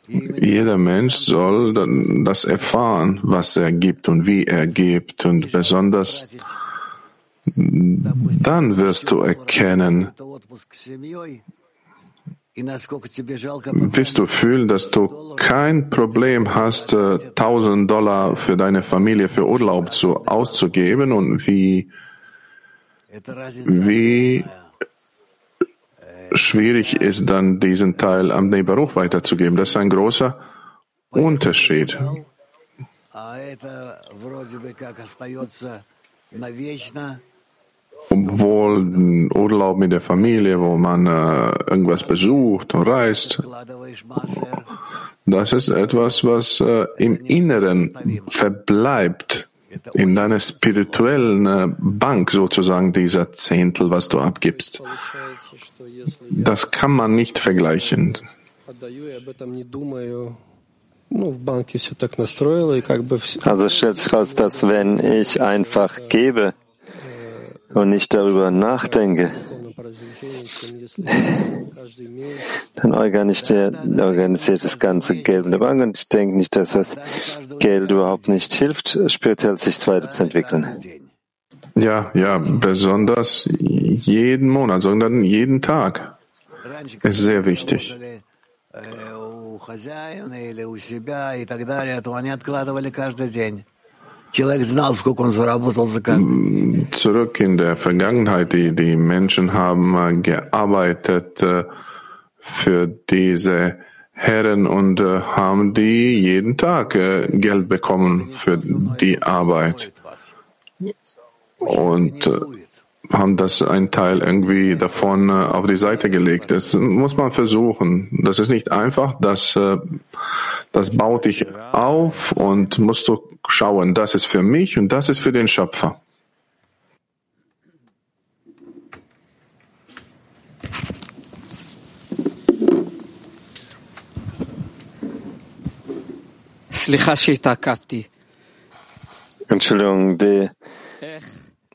Jeder Mensch soll das erfahren, was er gibt und wie er gibt und besonders dann wirst du erkennen, wirst du fühlen, dass du kein Problem hast, 1000 äh, Dollar für deine Familie für Urlaub zu, auszugeben und wie, wie schwierig ist dann diesen Teil am Nebaruch weiterzugeben. Das ist ein großer Unterschied obwohl ein Urlaub mit der Familie, wo man äh, irgendwas besucht und reist, das ist etwas, was äh, im Inneren verbleibt, in deiner spirituellen äh, Bank sozusagen dieser Zehntel, was du abgibst. Das kann man nicht vergleichen. Also stellt sich raus, dass wenn ich einfach gebe, und nicht darüber nachdenke, dann organisiert das ganze Geld in der Bank und ich denke nicht, dass das Geld überhaupt nicht hilft, spirituell sich weiterzuentwickeln. Ja, ja, besonders jeden Monat, sondern jeden Tag ist sehr wichtig. Zurück in der Vergangenheit, die, die Menschen haben gearbeitet äh, für diese Herren und äh, haben die jeden Tag äh, Geld bekommen für die Arbeit. Und haben das ein Teil irgendwie davon auf die Seite gelegt. Das muss man versuchen. Das ist nicht einfach. Das, das baut dich auf und musst du schauen, das ist für mich und das ist für den Schöpfer. Entschuldigung, die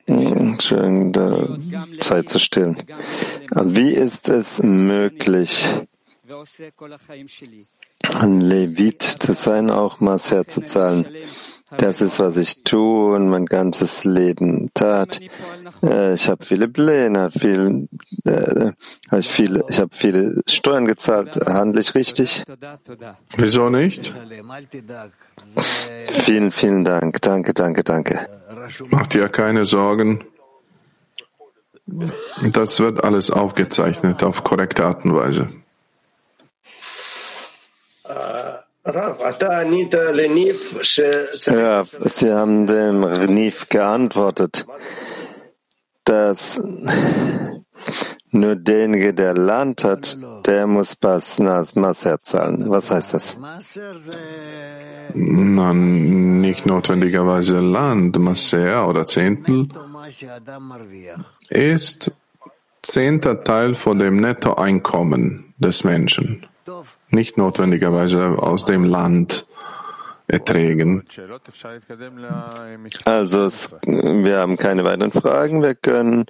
Entschuldigung, der Zeit zu stillen. Also wie ist es möglich, ein Levit zu sein, auch Maser zu zahlen? Das ist, was ich tue und mein ganzes Leben tat. Äh, ich habe viele Pläne, viel, äh, ich, viele, ich habe viele Steuern gezahlt. Handle ich richtig? Wieso nicht? Vielen, vielen Dank. Danke, danke, danke. Mach dir keine Sorgen. Das wird alles aufgezeichnet auf korrekte Art und Weise. Rav, Sie haben dem Renif geantwortet, dass nur derjenige, der Land hat, der muss Basnas Maser zahlen. Was heißt das? Na, nicht notwendigerweise Land, Maser oder Zehntel ist zehnter Teil von dem Nettoeinkommen des Menschen nicht notwendigerweise aus dem Land erträgen. Also es, wir haben keine weiteren Fragen. Wir können